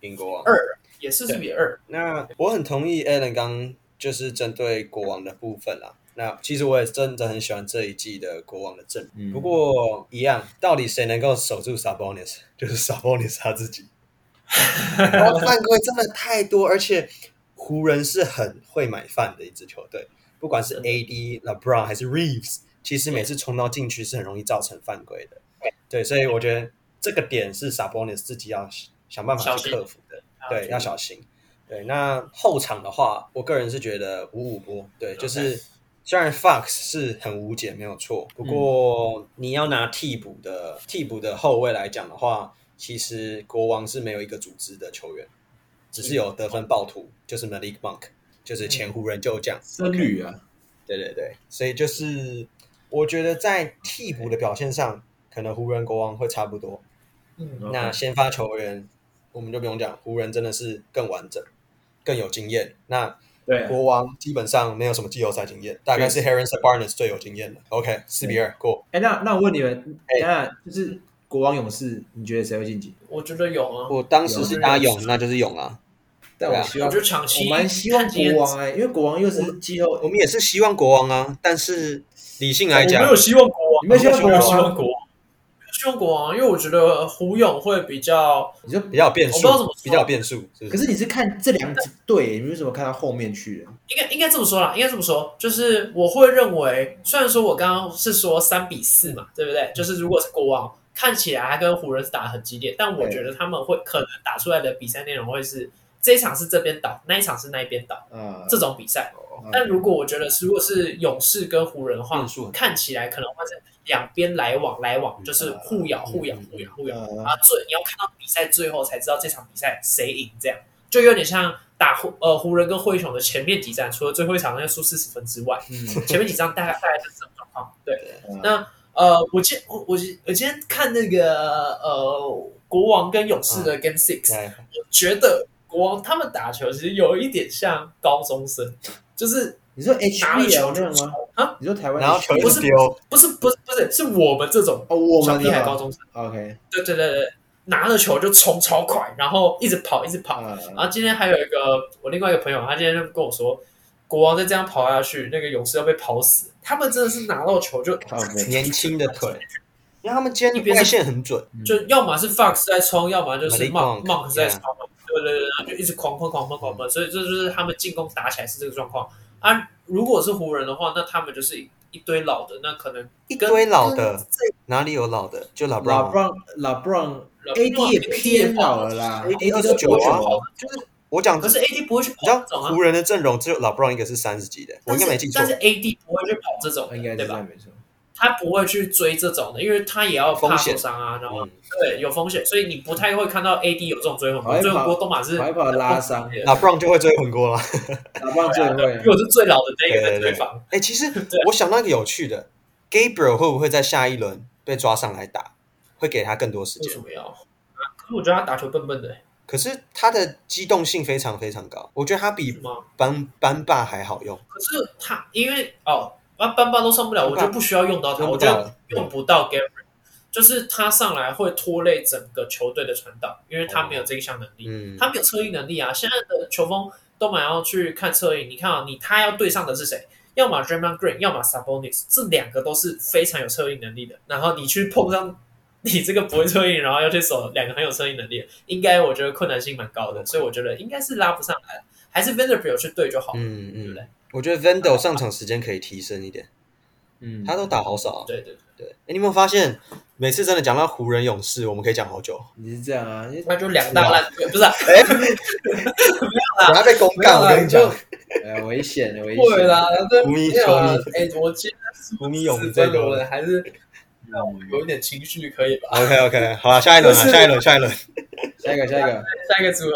赢国王，二也是四比二。那我很同意 Alan 刚就是针对国王的部分啦。那其实我也真的很喜欢这一季的国王的阵。嗯、不过一样，到底谁能够守住 Sabonis？就是 Sabonis 他自己。犯规真的太多，而且湖人是很会买饭的一支球队，不管是 AD、LeBron 还是 Reeves。其实每次冲到禁区是很容易造成犯规的，对，所以我觉得这个点是 Sabonis 自己要想办法去克服的，对，要小心。对，那后场的话，我个人是觉得五五波，对，就是虽然 Fox 是很无解没有错，不过你要拿替补的替补的后卫来讲的话，其实国王是没有一个组织的球员，只是有得分暴徒，就是 Malik Monk，就是前湖人旧将，僧侣啊，对对对，所以就是。我觉得在替补的表现上，可能湖人国王会差不多。嗯，那先发球员我们就不用讲，湖人真的是更完整、更有经验。那对国王基本上没有什么季后赛经验，大概是 Harris Barnes 最有经验的。OK，四比二过。哎，那那我问你们，哎，就是国王勇士，你觉得谁会晋级？我觉得勇啊。我当时是打勇，那就是勇啊。但我希望，我觉得长期我蛮希望国王哎，因为国王又是季后，我们也是希望国王啊，但是。理性来讲，没有希望国王，没有希望国王，去用国王，因为我觉得胡勇会比较，你就比较变数，不知道怎么比较变数。可是你是看这两支队，你为什么看到后面去了？应该应该这么说啦，应该这么说，就是我会认为，虽然说我刚刚是说三比四嘛，对不对？就是如果是国王，看起来他跟湖人是打得很激烈，但我觉得他们会可能打出来的比赛内容会是这一场是这边倒，那一场是那一边倒，嗯，这种比赛。但如果我觉得，如果是勇士跟湖人的话，看起来可能会是两边来往来往，就是互咬互咬互咬互咬啊！最你要看到比赛最后才知道这场比赛谁赢，这样就有点像打湖呃湖人跟灰熊的前面几战，除了最后一场要输四十分之外，前面几场大概大概就是这种状况。对，那呃，我今我我我今天看那个呃国王跟勇士的 Game Six，我觉得国王他们打球其实有一点像高中生。就是你说 HBL 那样吗？啊，你说台湾然后球不是不是不是不是是我们这种哦，我们小屁孩高中生。OK，对对对对，拿着球就冲超快，然后一直跑一直跑。然后今天还有一个我另外一个朋友，他今天就跟我说，国王再这样跑下去，那个勇士要被跑死。他们真的是拿到球就年轻的腿，因为他们今天外线很准，就要么是 Fox 在冲，要么就是 Monk Monk 在冲。对对对，然后就一直狂喷狂喷狂喷，所以这就是他们进攻打起来是这个状况啊。如果是湖人的话，那他们就是一堆老的，那可能一堆老的，哪里有老的？就老布朗，老布朗，AD 也偏老了啦，AD 都九啊，就是我讲，可是 AD 不会去跑这种啊。湖人的阵容只有老布朗一个是三十级的，我应该没记错。但是 AD 不会去跑这种，应该对吧？没错。他不会去追这种的，因为他也要怕受伤啊，然后对有风险，所以你不太会看到 AD 有这种追魂锅。追魂锅都马是跑一跑拉伤，那布朗就会追魂锅了。那布朗最会，因为我是最老的那个在追防。哎，其实 我想到一个有趣的，Gabriel 会不会在下一轮被抓上来打，会给他更多时间？为什么要？可是我觉得他打球笨笨的。可是他的机动性非常非常高，我觉得他比班班霸还好用。可是他因为哦。啊，班霸都上不了，我就不需要用到他。我觉得用不到 Gabriel，就是他上来会拖累整个球队的传导，因为他没有这一项能力，嗯、他没有策应能力啊。现在的球风都蛮要去看策应，你看啊，你他要对上的是谁？要么 Draymond Green，要么 Sabonis，这两个都是非常有策应能力的。然后你去碰上你这个不会策应，然后要去守两个很有策应能力，应该我觉得困难性蛮高的，所以我觉得应该是拉不上来，还是 Vanderbilt 去对就好，嗯嗯，对不对？我觉得 Vando 上场时间可以提升一点，嗯，他都打好少，对对对。哎，你有没有发现，每次真的讲到湖人勇士，我们可以讲好久。你是这样啊？那就两大烂队，不是？哎，不要啦，我要被公干，我跟你讲，哎，危险，危险。对啦，湖迷，球迷，哎，我今天湖迷勇士最多的还是让我有一点情绪，可以吧？OK，OK，好了，下一轮，下一轮，下一轮，下一个，下一个，下一个组合。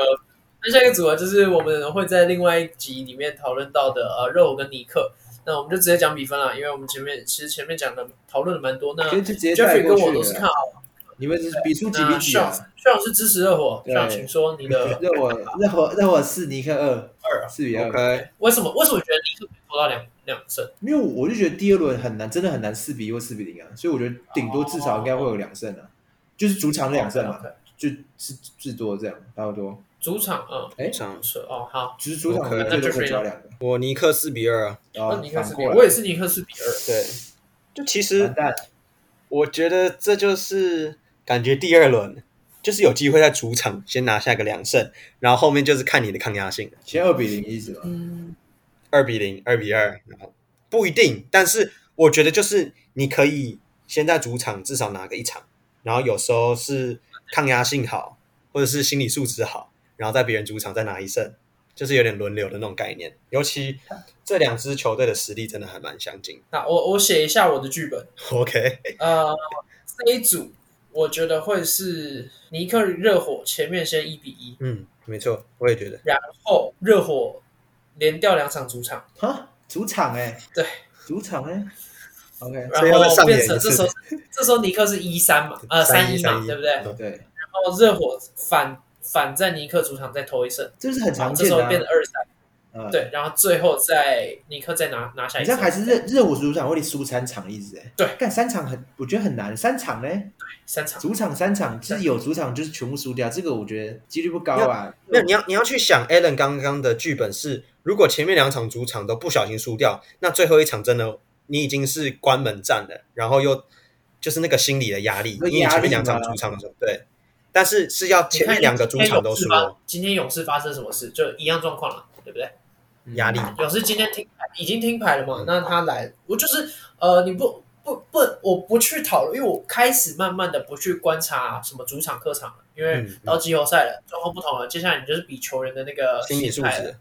那下一个组合就是我们会在另外一集里面讨论到的呃，热火跟尼克。那我们就直接讲比分了，因为我们前面其实前面讲的讨论的蛮多。那 Jeffrey 跟我都是看好，你们是比出几比几啊？薛老师支持热火，那请说你的 热火热火热火四尼克二二四比二。OK，为什么为什么觉得尼克可以拖到两两胜？因为我就觉得第二轮很难，真的很难四比一或四比零啊，所以我觉得顶多至少应该会有两胜啊，就是主场两胜嘛，就是至多这样，差不多。主场，啊，哎，主场是哦，好，其实主场可能就是交两个。我尼克四比二啊，尼克四比二，我也是尼克四比二。对，就其实，我觉得这就是感觉第二轮就是有机会在主场先拿下个两胜，然后后面就是看你的抗压性。先二比零意思吧？嗯，二比零，二比二，然后不一定，但是我觉得就是你可以先在主场至少拿个一场，然后有时候是抗压性好，或者是心理素质好。然后在别人主场再拿一胜，就是有点轮流的那种概念。尤其这两支球队的实力真的还蛮相近。那我我写一下我的剧本。OK，呃，C 组我觉得会是尼克热火前面先一比一。嗯，没错，我也觉得。然后热火连掉两场主场。哈，主场哎、欸，对，主场哎、欸。OK，然后变成这时候这时候尼克是一三嘛，呃三一嘛，对不对？对。然后热火反。反在尼克主场再偷一胜，这是很常见的。这时候变成二三，对，然后最后在尼克再拿拿下一胜。这样还是热热火主场会输三场，一直哎。对，干三场很，我觉得很难。三场呢？对，三场。主场三场，就是有主场就是全部输掉，这个我觉得几率不高啊。没有，你要你要去想，Allen 刚刚的剧本是，如果前面两场主场都不小心输掉，那最后一场真的你已经是关门战了，然后又就是那个心理的压力，因为前面两场主场的时候，对，但是是要前面两个主场都输。今天勇士发生什么事？就一样状况了，对不对？压力。勇士今天听，已经听牌了嘛？那他来，我就是呃，你不不不，我不去讨论，因为我开始慢慢的不去观察什么主场客场了，因为到季后赛了，状况不同了。接下来你就是比球员的那个心理素质。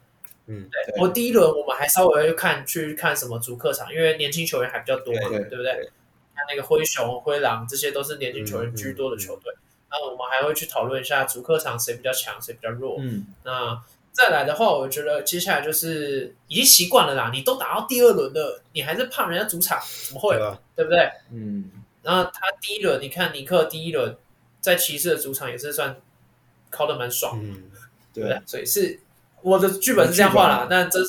嗯，对，我第一轮我们还稍微会看去看什么主客场，因为年轻球员还比较多嘛，对不对？看那个灰熊、灰狼，这些都是年轻球员居多的球队。那我们还会去讨论一下主客场谁比较强，谁比较弱。嗯，那再来的话，我觉得接下来就是已经习惯了啦。你都打到第二轮了，你还是怕人家主场？怎么会？对不对？嗯。然后他第一轮，你看尼克第一轮在骑士的主场也是算靠的蛮爽，嗯，对，所以是。我的剧本是这样画啦，但真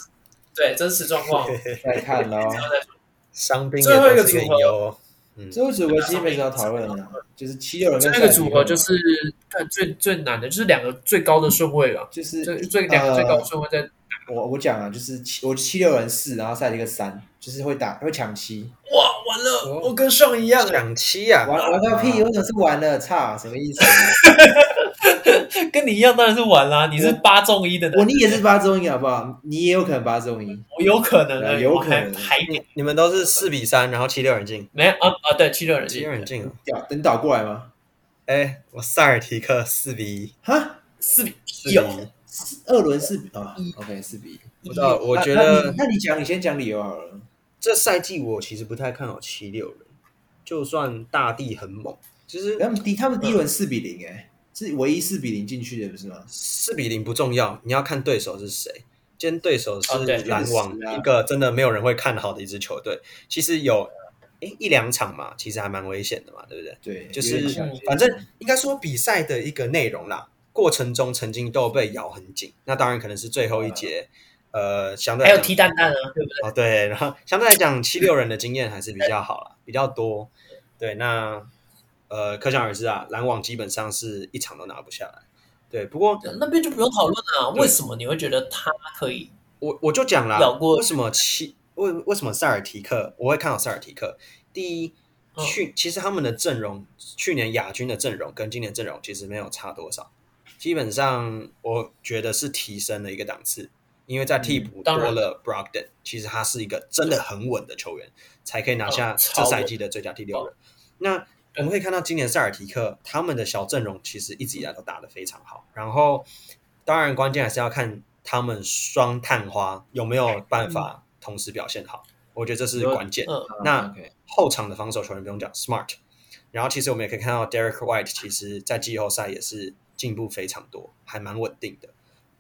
对真实状况 再看喽。伤兵最后一个组合，最后组合其实没什么讨论的，就是七六人。这个组合就是看最最难的，就是两个最高的顺位了，就是最最两个最高顺位在。我我讲啊，就是七我七六人四，然后赛一个三，就是会打会抢七。哇，完了，我跟上一样抢七啊！玩玩个屁，为什么是完了？差，什么意思？跟你一样，当然是玩啦。你是八中一的，我你也是八中一，好不好？你也有可能八中一，我有可能，有可能。你们都是四比三，然后七六人进，没啊啊？对，七六人进，七六人进。等倒过来吗？哎，我塞尔提克四比一，哈，四比一，二轮四比啊，OK，四比一。不知道，我觉得，那你讲，你先讲理由好了。这赛季我其实不太看好七六人，就算大地很猛，其实他们第他们第一轮四比零，哎。是唯一四比零进去的，不是吗？四比零不重要，你要看对手是谁。今天对手是篮网，一个真的没有人会看好的一支球队。其实有诶一两场嘛，其实还蛮危险的嘛，对不对？对，就是反正应该说比赛的一个内容啦，过程中曾经都被咬很紧。那当然可能是最后一节，呃，相对还有踢蛋蛋啊，对不对？哦，对，然后相对来讲，七六人的经验还是比较好了，比较多。对，那。呃，可想而知啊，篮网基本上是一场都拿不下来。对，不过那边就不用讨论了。为什么你会觉得他可以？我我就讲了，为什么七为为什么塞尔提克我会看好塞尔提克？第一，去其实他们的阵容，去年亚军的阵容跟今年阵容其实没有差多少，基本上我觉得是提升了一个档次，因为在替补多了 Brogden，其实他是一个真的很稳的球员，才可以拿下这赛季的最佳第六人。那我们可以看到，今年塞尔提克他们的小阵容其实一直以来都打得非常好。然后，当然关键还是要看他们双探花有没有办法同时表现好。我觉得这是关键。那后场的防守球员不用讲，Smart。然后，其实我们也可以看到，Derek White 其实在季后赛也是进步非常多，还蛮稳定的。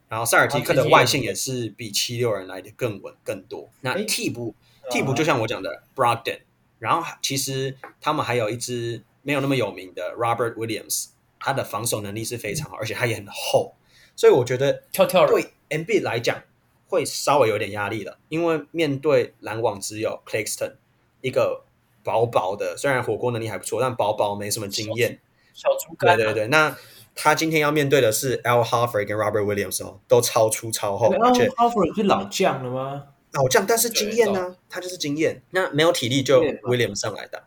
然后，塞尔提克的外线也是比七六人来的更稳更多。那替补替补就像我讲的，Brogdon。然后其实他们还有一支没有那么有名的 Robert Williams，他的防守能力是非常好，而且他也很厚，所以我觉得跳跳对 Embiid 来讲会稍微有点压力了，因为面对篮网只有 Claxton 一个薄薄的，虽然火锅能力还不错，但薄薄没什么经验。小猪肝。对对对，那他今天要面对的是 Al Harford 跟 Robert Williams 哦，都超粗超厚，而且 Al Harford 是老将了吗？老将，但是经验呢？他就是经验。那没有体力就 William 上来打。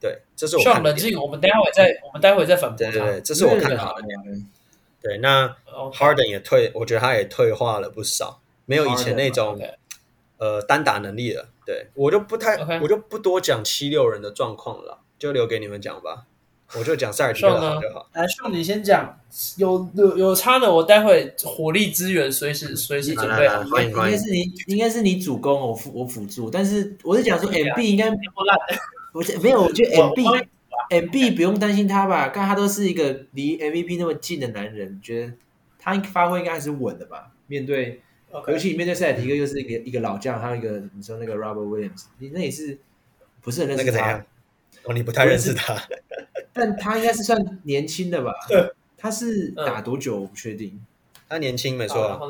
对，这是我看冷静。我们待会再，我们待会再反驳。对对，这是我看好的。对，那 Harden 也退，我觉得他也退化了不少，没有以前那种呃单打能力了。对，我就不太，我就不多讲七六人的状况了，就留给你们讲吧。我就讲塞尔提克就好。来，秀你先讲，有有有差的，我待会火力支援随时随时准备好。应该是你，应该是你主攻，我辅我辅助。但是我是讲说，MB 应该不烂。我没有，我觉得 MB MB 不用担心他吧？刚他都是一个离 MVP 那么近的男人，觉得他发挥应该还是稳的吧？面对，尤其面对塞尔提克又是一个一个老将，还有一个你说那个 Robert Williams，你那也是不是很认识他？哦，你不太认识他。但他应该是算年轻的吧？他是打多久？我不确定。他年轻没错，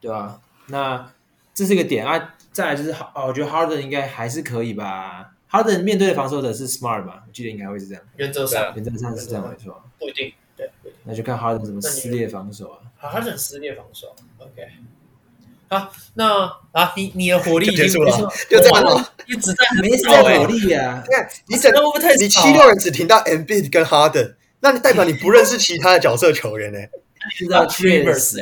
对吧？那这是一个点啊。再来就是，哦，我觉得 Harden 应该还是可以吧。Harden 面对的防守者是 Smart 吧？我记得应该会是这样。原则上，原则上是这样没错。不一定，对。那就看 Harden 怎么撕裂防守啊。Harden 撕裂防守，OK。啊，那啊，你你的火力已经结束了，就这样了。一直在没什么火力啊！你看，你整个你七六人只听到 Embiid 跟 Harden，那你代表你不认识其他的角色球员呢？知道 t r i v e r s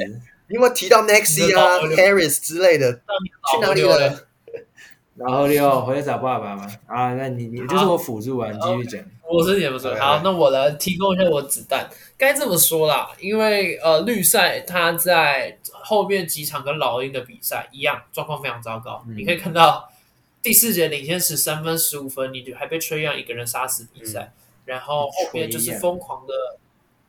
你有没有提到 Maxey 啊、Harris 之类的？去哪里了？然后六回来找爸爸嘛。啊，那你你就是我辅助啊，你继续讲。我是也不是。好，那我来提供一下我子弹。该这么说啦，因为呃，绿赛他在后面几场跟老鹰的比赛一样，状况非常糟糕。嗯、你可以看到第四节领先十三分十五分，你就还被吹让一个人杀死比赛。嗯、然后后面就是疯狂的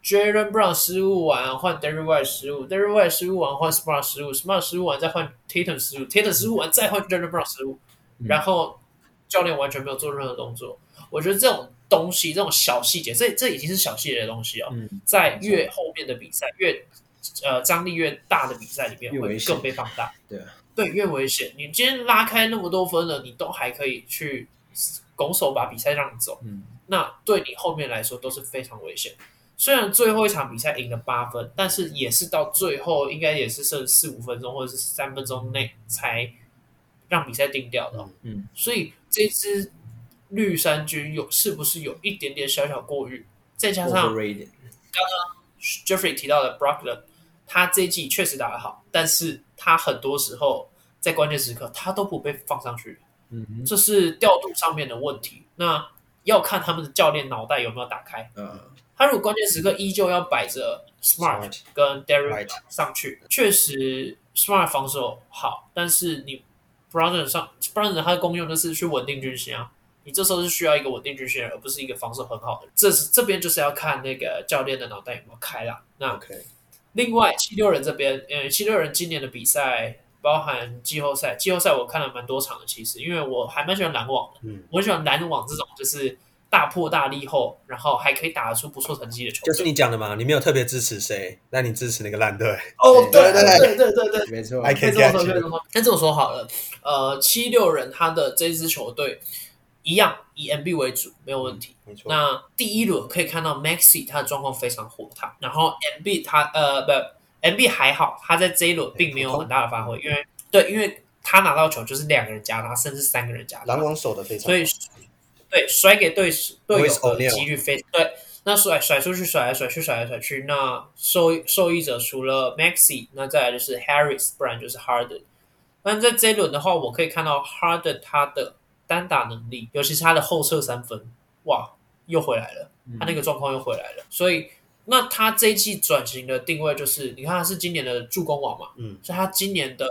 Jaylen Brown 失误完换 Derrick White 失误，Derrick White 失误完换 Smart 失误，Smart 失误完再换 Tatum 失误，Tatum 失误完再换 Jaylen Brown 失误，嗯、然后教练完全没有做任何动作。我觉得这种。东西这种小细节，这这已经是小细节的东西哦。嗯、在越后面的比赛，越呃张力越大的比赛里面，会更被放大。对对，越危险。你今天拉开那么多分了，你都还可以去拱手把比赛让走。嗯，那对你后面来说都是非常危险。虽然最后一场比赛赢了八分，但是也是到最后应该也是剩四五分钟或者是三分钟内才让比赛定掉的。嗯，所以这支。绿衫军有是不是有一点点小小过誉？再加上刚刚 Jeffrey 提到的 Brooklyn，他这一季确实打得好，但是他很多时候在关键时刻他都不被放上去，嗯哼，这是调度上面的问题。那要看他们的教练脑袋有没有打开。嗯，他如果关键时刻依旧要摆着 Smart 跟 Derrick 上去，确实 Smart 防守好，但是你 Brogdon 上 Brogdon 他的功用就是去稳定军心啊。你这时候是需要一个稳定军心，而不是一个防守很好的。这是这边就是要看那个教练的脑袋有没有开啦。那 OK，另外七六人这边，嗯，七六人今年的比赛包含季后赛，季后赛我看了蛮多场的，其实因为我还蛮喜欢篮网的，嗯，我很喜欢篮网这种就是大破大立后，然后还可以打得出不错成绩的球队。就是你讲的嘛，你没有特别支持谁，那你支持那个烂队。哦，对对对对对对，没错，还可以这么说，可以这么说。那这么说好了，呃，七六人他的这支球队。一样以 MB 为主，没有问题。没错。那第一轮可以看到 Maxey 他的状况非常火烫，然后 MB 他呃不 MB 还好，他在这一轮并没有很大的发挥，因为对，因为他拿到球就是两个人夹他，甚至三个人夹他。篮网守的非常好，所以对甩给队队友的几率非常对。那甩甩出去，甩来甩去，甩来甩去，那受受益者除了 Maxey，那再来就是 Harris，不然就是 Harden。但在这一轮的话，我可以看到 Harden 他的。单打能力，尤其是他的后撤三分，哇，又回来了，他那个状况又回来了。嗯、所以，那他这一季转型的定位就是，你看他是今年的助攻王嘛，嗯，所以他今年的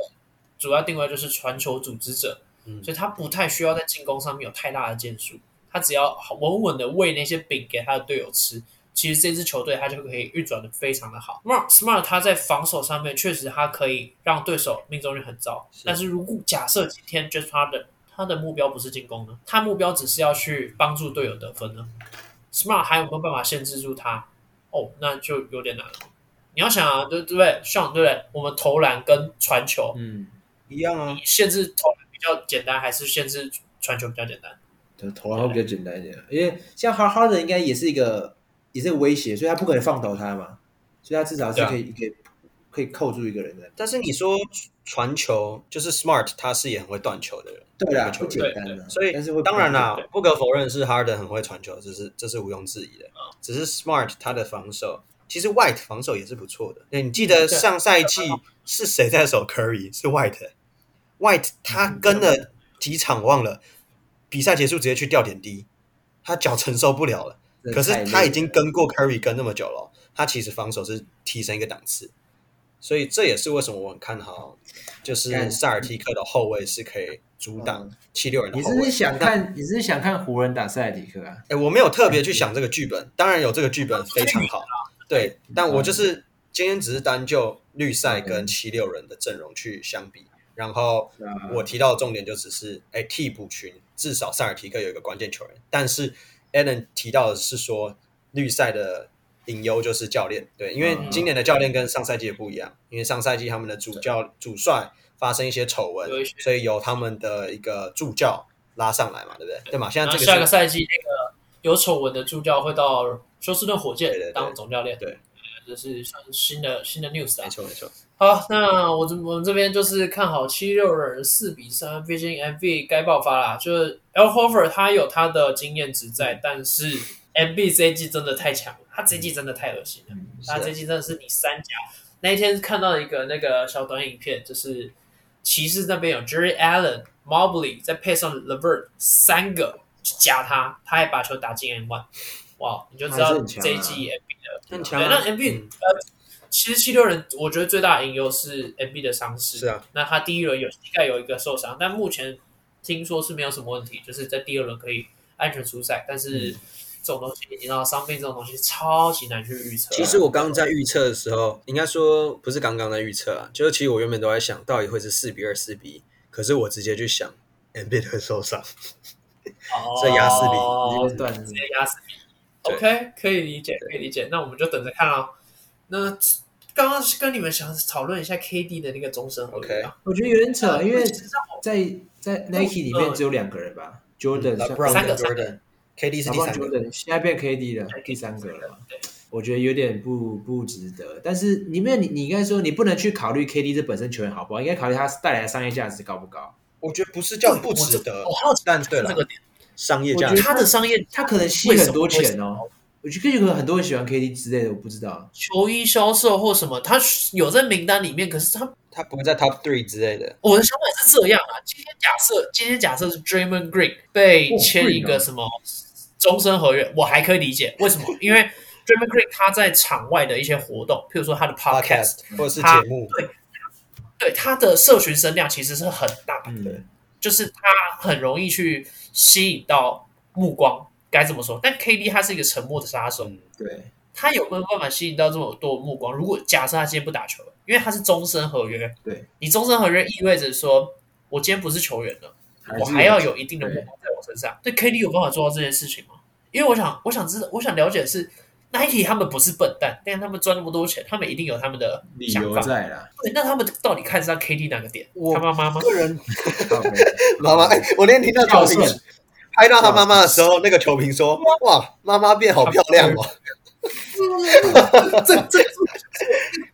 主要定位就是传球组织者，嗯，所以他不太需要在进攻上面有太大的建树，他只要稳稳的喂那些饼给他的队友吃，其实这支球队他就可以运转的非常的好。Smart Smart 他在防守上面确实他可以让对手命中率很糟，是但是如果假设今天 James Harden 他的目标不是进攻呢，他目标只是要去帮助队友得分呢。Smart 还有没有办法限制住他？哦，那就有点难了。你要想啊，对对不对？像对不对？我们投篮跟传球，嗯，一样啊。你限制投篮比较简单，还是限制传球比较简单？对，投篮会比较简单一点，因为像 Harden 应该也是一个也是威胁，所以他不可能放倒他嘛，所以他至少是可以可以。可以扣住一个人的，但是你说传球就是 Smart，他是也很会断球的人，对啊，不简单的。所以当然啦，不可否认是 Harden 很会传球，这是这是毋庸置疑的。只是 Smart 他的防守，其实 White 防守也是不错的。你记得上赛季是谁在守 Curry？是 White。White 他跟了几场忘了，比赛结束直接去吊点滴，他脚承受不了了。可是他已经跟过 Curry 跟那么久了，他其实防守是提升一个档次。所以这也是为什么我很看好，就是塞尔提克的后卫是可以阻挡七六人的后卫。你是想看？你是想看湖人打塞尔提克啊？哎，我没有特别去想这个剧本，当然有这个剧本非常好，对。但我就是今天只是单就绿赛跟七六人的阵容去相比，然后我提到的重点就只是，哎，替补群至少塞尔提克有一个关键球员，但是 Allen 提到的是说绿赛的。隐忧就是教练，对，因为今年的教练跟上赛季也不一样，因为上赛季他们的主教主帅发生一些丑闻，所以由他们的一个助教拉上来嘛，对不对？对嘛？现在这个下个赛季那个有丑闻的助教会到休斯顿火箭当总教练，对，这是算是新的新的 news 没错没错。好，那我这我们这边就是看好七六人四比三，毕竟 Embiid 该爆发啦。就是 Al Horford 他有他的经验值在，但是 Embiid 这一季真的太强了，他这一季真的太恶心了。嗯、他这一季真的是你三甲。那一天看到一个那个小短影片，就是骑士那边有 Jarrett Allen、Mobley 再配上 LeVert 三个夹他，他还把球打进 M one。哇，你就知道这一季 Embiid 的很强。那 Embiid 呃，其实七六人我觉得最大的隐忧是 Embiid 的伤势。是啊，那他第一轮有膝盖有一个受伤，但目前听说是没有什么问题，就是在第二轮可以安全出赛。但是这种东西，你知道伤病这种东西超级难去预测。其实我刚刚在预测的时候，应该说不是刚刚在预测啊，就是其实我原本都在想到底会是四比二、四比一，可是我直接去想 Embiid 会受伤，所以压四比一，直接断，直接压四比一。OK，可以理解，可以理解。那我们就等着看啊。那刚刚是跟你们想讨论一下 KD 的那个终身合约啊。Okay. 我觉得有点扯，因为在在 Nike 里面只有两个人吧，Jordan、三个 Jordan，KD 是第三个，Jordan 现在变 KD 了，第三个了。我觉得有点不不值得。但是里面你你应该说你不能去考虑 KD 这本身球员好不好，应该考虑他带来的商业价值高不高。我觉得不是叫不值得，但对了这个点。商业价值，他的商业他可能吸很多钱哦。我觉得可能很多人喜欢 KD 之类的，我不知道球衣销售或什么，他有在名单里面，可是他他不会在 Top Three 之类的。我的想法是这样啊，今天假设今天假设是 Draymond Green 被签一个什么终身合约，我还可以理解 为什么？因为 Draymond Green 他在场外的一些活动，譬如说他的 Podcast 或者是节目，对对，他的社群声量其实是很大的，就是他很容易去。吸引到目光，该怎么说？但 KD 他是一个沉默的杀手，嗯、对，他有没有办法吸引到这么多目光？如果假设他今天不打球了，因为他是终身合约，对，你终身合约意味着说，我今天不是球员了，还我还要有一定的目光在我身上。对，KD 有办法做到这件事情吗？因为我想，我想知道，我想了解的是。Nike 他们不是笨蛋，但他们赚那么多钱，他们一定有他们的想法理由在啦。对，那他们到底看上 KD 哪个点？我他妈妈吗？个人 妈妈，哎，我那天听到球评拍到他妈妈的时候，那个球评说：“哇，妈妈变好漂亮哦。” 这这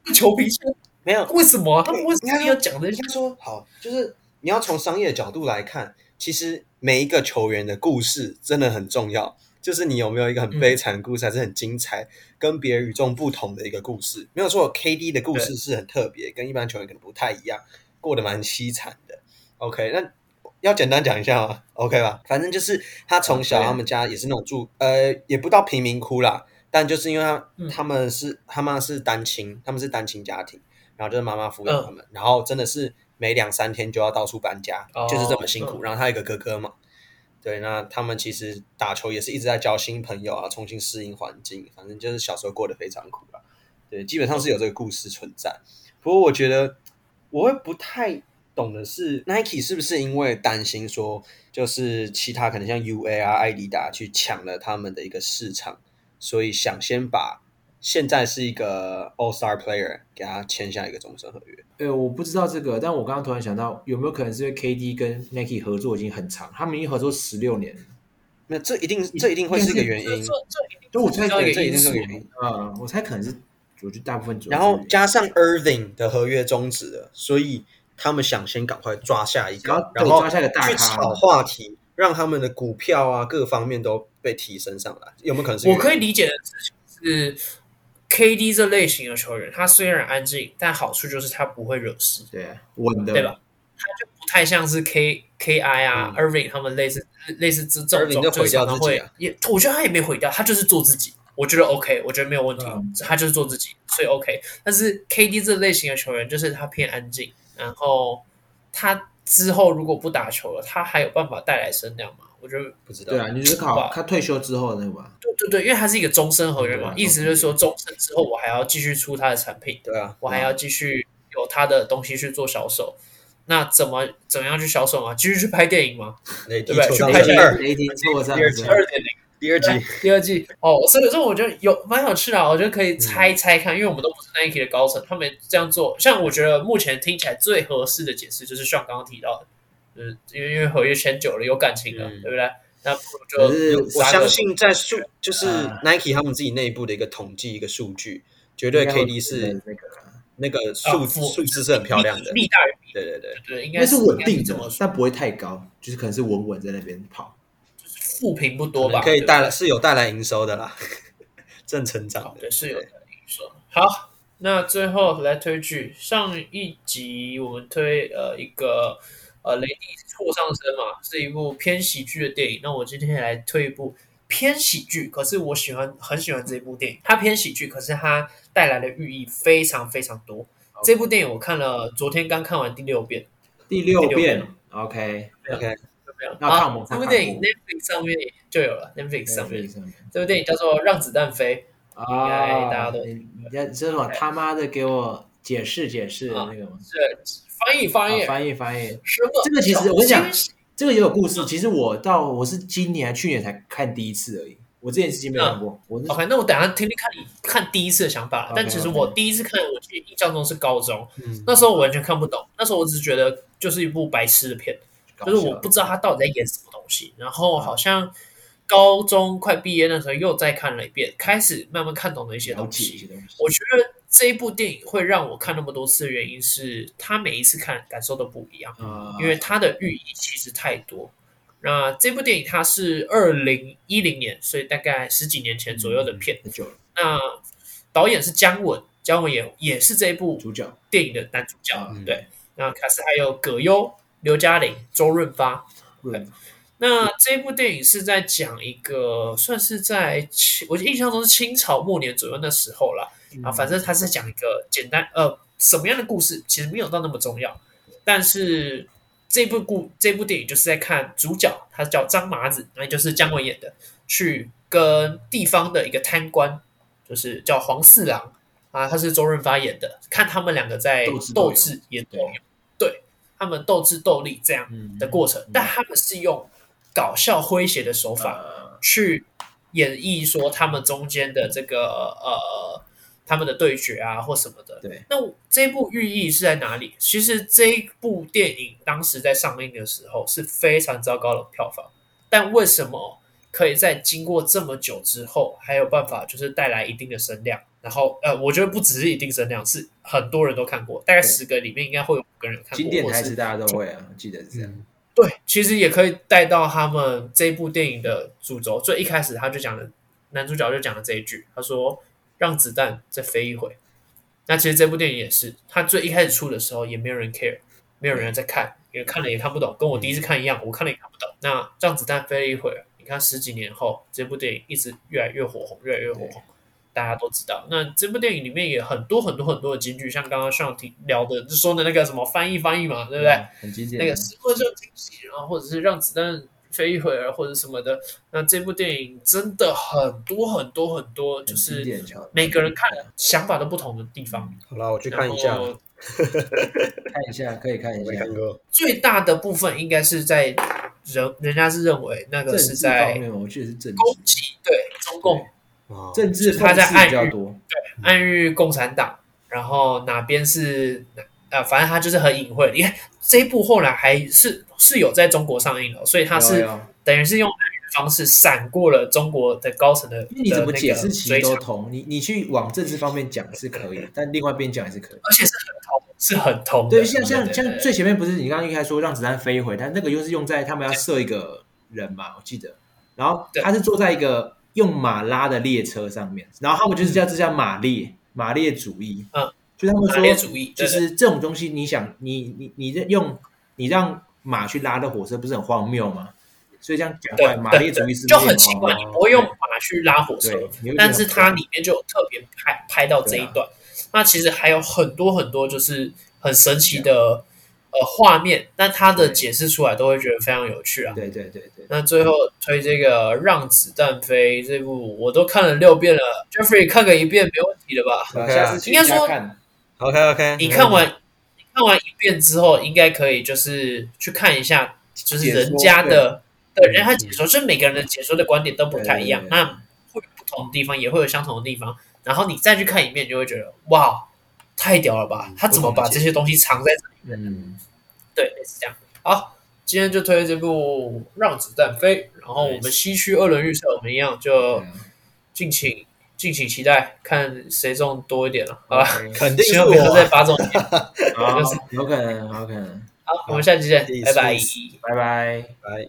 这球评说没有？为什么？他们为什么要讲的？他说：“好，就是你要从商业的角度来看，其实每一个球员的故事真的很重要。”就是你有没有一个很悲惨的故事，还是很精彩、嗯、跟别人与众不同的一个故事？没有错，KD 的故事是很特别，跟一般球员可能不太一样，过得蛮凄惨的。OK，那要简单讲一下吗？OK 吧，反正就是他从小他们家也是那种住，呃，也不到贫民窟啦，但就是因为他、嗯、他们是他妈是单亲，他们是单亲家庭，然后就是妈妈抚养他们，嗯、然后真的是每两三天就要到处搬家，哦、就是这么辛苦。然后他有一个哥哥嘛。对，那他们其实打球也是一直在交新朋友啊，重新适应环境，反正就是小时候过得非常苦啊。对，基本上是有这个故事存在。不过我觉得我会不太懂的是，Nike 是不是因为担心说，就是其他可能像 UA 啊、艾迪达去抢了他们的一个市场，所以想先把。现在是一个 All Star Player，给他签下一个终身合约。呃，我不知道这个，但我刚刚突然想到，有没有可能是因为 KD 跟 Nike 合作已经很长，他们已经合作十六年了。那这一定，这一定会是一个原因。这这我猜可能这一定是个原因。嗯，我猜可能是，我觉得大部分。然后加上 Irving 的合约终止了，所以他们想先赶快抓下一个，然后抓下一个大咖，去炒话题，让他们的股票啊各方面都被提升上来。有没有可能是？我可以理解的事情是。KD 这类型的球员，他虽然安静，但好处就是他不会惹事，对，稳的，对吧？他就不太像是 K K I 啊、嗯、Irving 他们类似类似这这种，就可能会也，我觉得他也没毁掉，他就是做自己，我觉得 OK，我觉得没有问题，嗯、他就是做自己，所以 OK。但是 KD 这类型的球员，就是他偏安静，然后他之后如果不打球了，他还有办法带来声量吗？我觉得不知道。对啊，你是考他退休之后的那个吧？对对对，因为他是一个终身合约嘛，意思就是说终身之后我还要继续出他的产品，对啊，我还要继续有他的东西去做销售。那怎么怎么样去销售嘛？继续去拍电影吗？对不对？去拍电影二点零第二季 第二季哦，所以这我觉得有蛮有趣的，我觉得可以猜一猜看，因为我们都不是 Nike 的高层，他们这样做，像我觉得目前听起来最合适的解释就是像刚刚提到的。就是因为因为合约签久了有感情了，嗯、对不对？那不如就我相信在数就是 Nike 他们自己内部的一个统计一个数据，绝对 KD 是那个那个数数字是很漂亮的，利大于弊。对对对对，应该是稳定的，但不会太高，就是可能是稳稳在那边跑，就是负评不多吧，可以带来是有带来营收的啦，正成长对，是有带来营收。好，那最后来推剧，上一集我们推呃一个呃雷迪错上身嘛，是一部偏喜剧的电影，那我今天来推一部。偏喜剧，可是我喜欢很喜欢这部电影。它偏喜剧，可是它带来的寓意非常非常多。这部电影我看了，昨天刚看完第六遍。第六遍，OK OK。那看我们这部电影 Netflix 上面就有了，Netflix 上面这部电影叫做《让子弹飞》啊，应该大家都你这是我他妈的给我解释解释那个吗？是翻译翻译翻译翻译。这个其实我跟你讲。这个也有故事。其实我到我是今年去年才看第一次而已。我之前是没有看过。嗯、我 OK，那我等下听听看你看第一次的想法。Okay, 但其实我第一次看，我记得印象中是高中，嗯、那时候我完全看不懂。那时候我只是觉得就是一部白痴的片，就是我不知道他到底在演什么东西。然后好像高中快毕业那时候又再看了一遍，开始慢慢看懂了一些东西。我觉得。这一部电影会让我看那么多次的原因是，他每一次看感受都不一样，因为它的寓意其实太多。那这部电影它是二零一零年，所以大概十几年前左右的片。那导演是姜文，姜文也也是这一部主角电影的男主角。对，那卡斯还有葛优、刘嘉玲、周润发。对，那这一部电影是在讲一个，算是在我印象中是清朝末年左右那时候了。啊，反正他是讲一个简单呃什么样的故事，其实没有到那么重要。但是这部故这部电影就是在看主角，他叫张麻子，那也就是姜文演的，去跟地方的一个贪官，就是叫黄四郎啊，他是周润发演的，看他们两个在斗智也斗勇，对他们斗智斗力这样的过程，但他们是用搞笑诙谐的手法去演绎说他们中间的这个呃。他们的对决啊，或什么的。对，那这一部寓意是在哪里？其实这一部电影当时在上映的时候是非常糟糕的票房，但为什么可以在经过这么久之后还有办法，就是带来一定的声量？然后，呃，我觉得不只是一定声量，是很多人都看过，大概十个里面应该会有五个人看过。经典台词大家都会啊，我记得是这样。对，其实也可以带到他们这部电影的主轴。最一开始他就讲了，男主角就讲了这一句，他说。让子弹再飞一回。那其实这部电影也是，他最一开始出的时候也没有人 care，没有人在看，因为看了也看不懂，跟我第一次看一样，我看了也看不懂。那让子弹飞了一会，你看十几年后，这部电影一直越来越火红，越来越火红，大家都知道。那这部电影里面也很多很多很多的金句，像刚刚上提聊的就说的那个什么翻译翻译嘛，对不对？很经典。那个时刻就惊喜，然后或者是让子弹。飞一会儿或者什么的，那这部电影真的很多很多很多，就是每个人看想法都不同的地方。好了，我去看一下，看一下可以看一下。最大的部分应该是在人，人家是认为那个是在我觉得是政攻击，对中共政治，他在暗喻，对暗喻共产党，然后哪边是啊，反正他就是很隐晦。你看这一部后来还是。是有在中国上映的，所以他是等于是用暗喻的方式闪过了中国的高层的。你怎么解释其实都通，你你去往政治方面讲是可以，但另外一边讲也是可以，而且是很通，是很通。对，像像像最前面不是你刚刚一开始说让子弹飞一回，但那个又是用在他们要射一个人嘛，我记得。然后他是坐在一个用马拉的列车上面，然后他们就是叫这叫马列马列主义，嗯，就他们说主义，就是这种东西，你想你你你这用你让。马去拉的火车不是很荒谬吗？所以这样讲出来，马列主义是就很奇怪。你不会用马去拉火车，但是它里面就有特别拍拍到这一段。啊、那其实还有很多很多就是很神奇的呃画面，但他的解释出来都会觉得非常有趣啊。对对对对。那最后推这个《让子弹飞》这部，我都看了六遍了。Jeffrey 看个一遍没问题了吧？Okay 下次应该说，OK OK，你看完。看完一遍之后，应该可以就是去看一下，就是人家的的人他解说，就每个人的解说的观点都不太一样，那会有不同的地方，也会有相同的地方。然后你再去看一遍，就会觉得哇，太屌了吧！他怎么把这些东西藏在这里面？嗯，对，是这样。好，今天就推这部《让子弹飞》，然后我们西区二轮预测，我们一样就敬请敬请期待，看谁中多一点了，好吧？肯定是我再发中，有 可能，有可能。好，我们下期见，拜拜，拜拜，拜。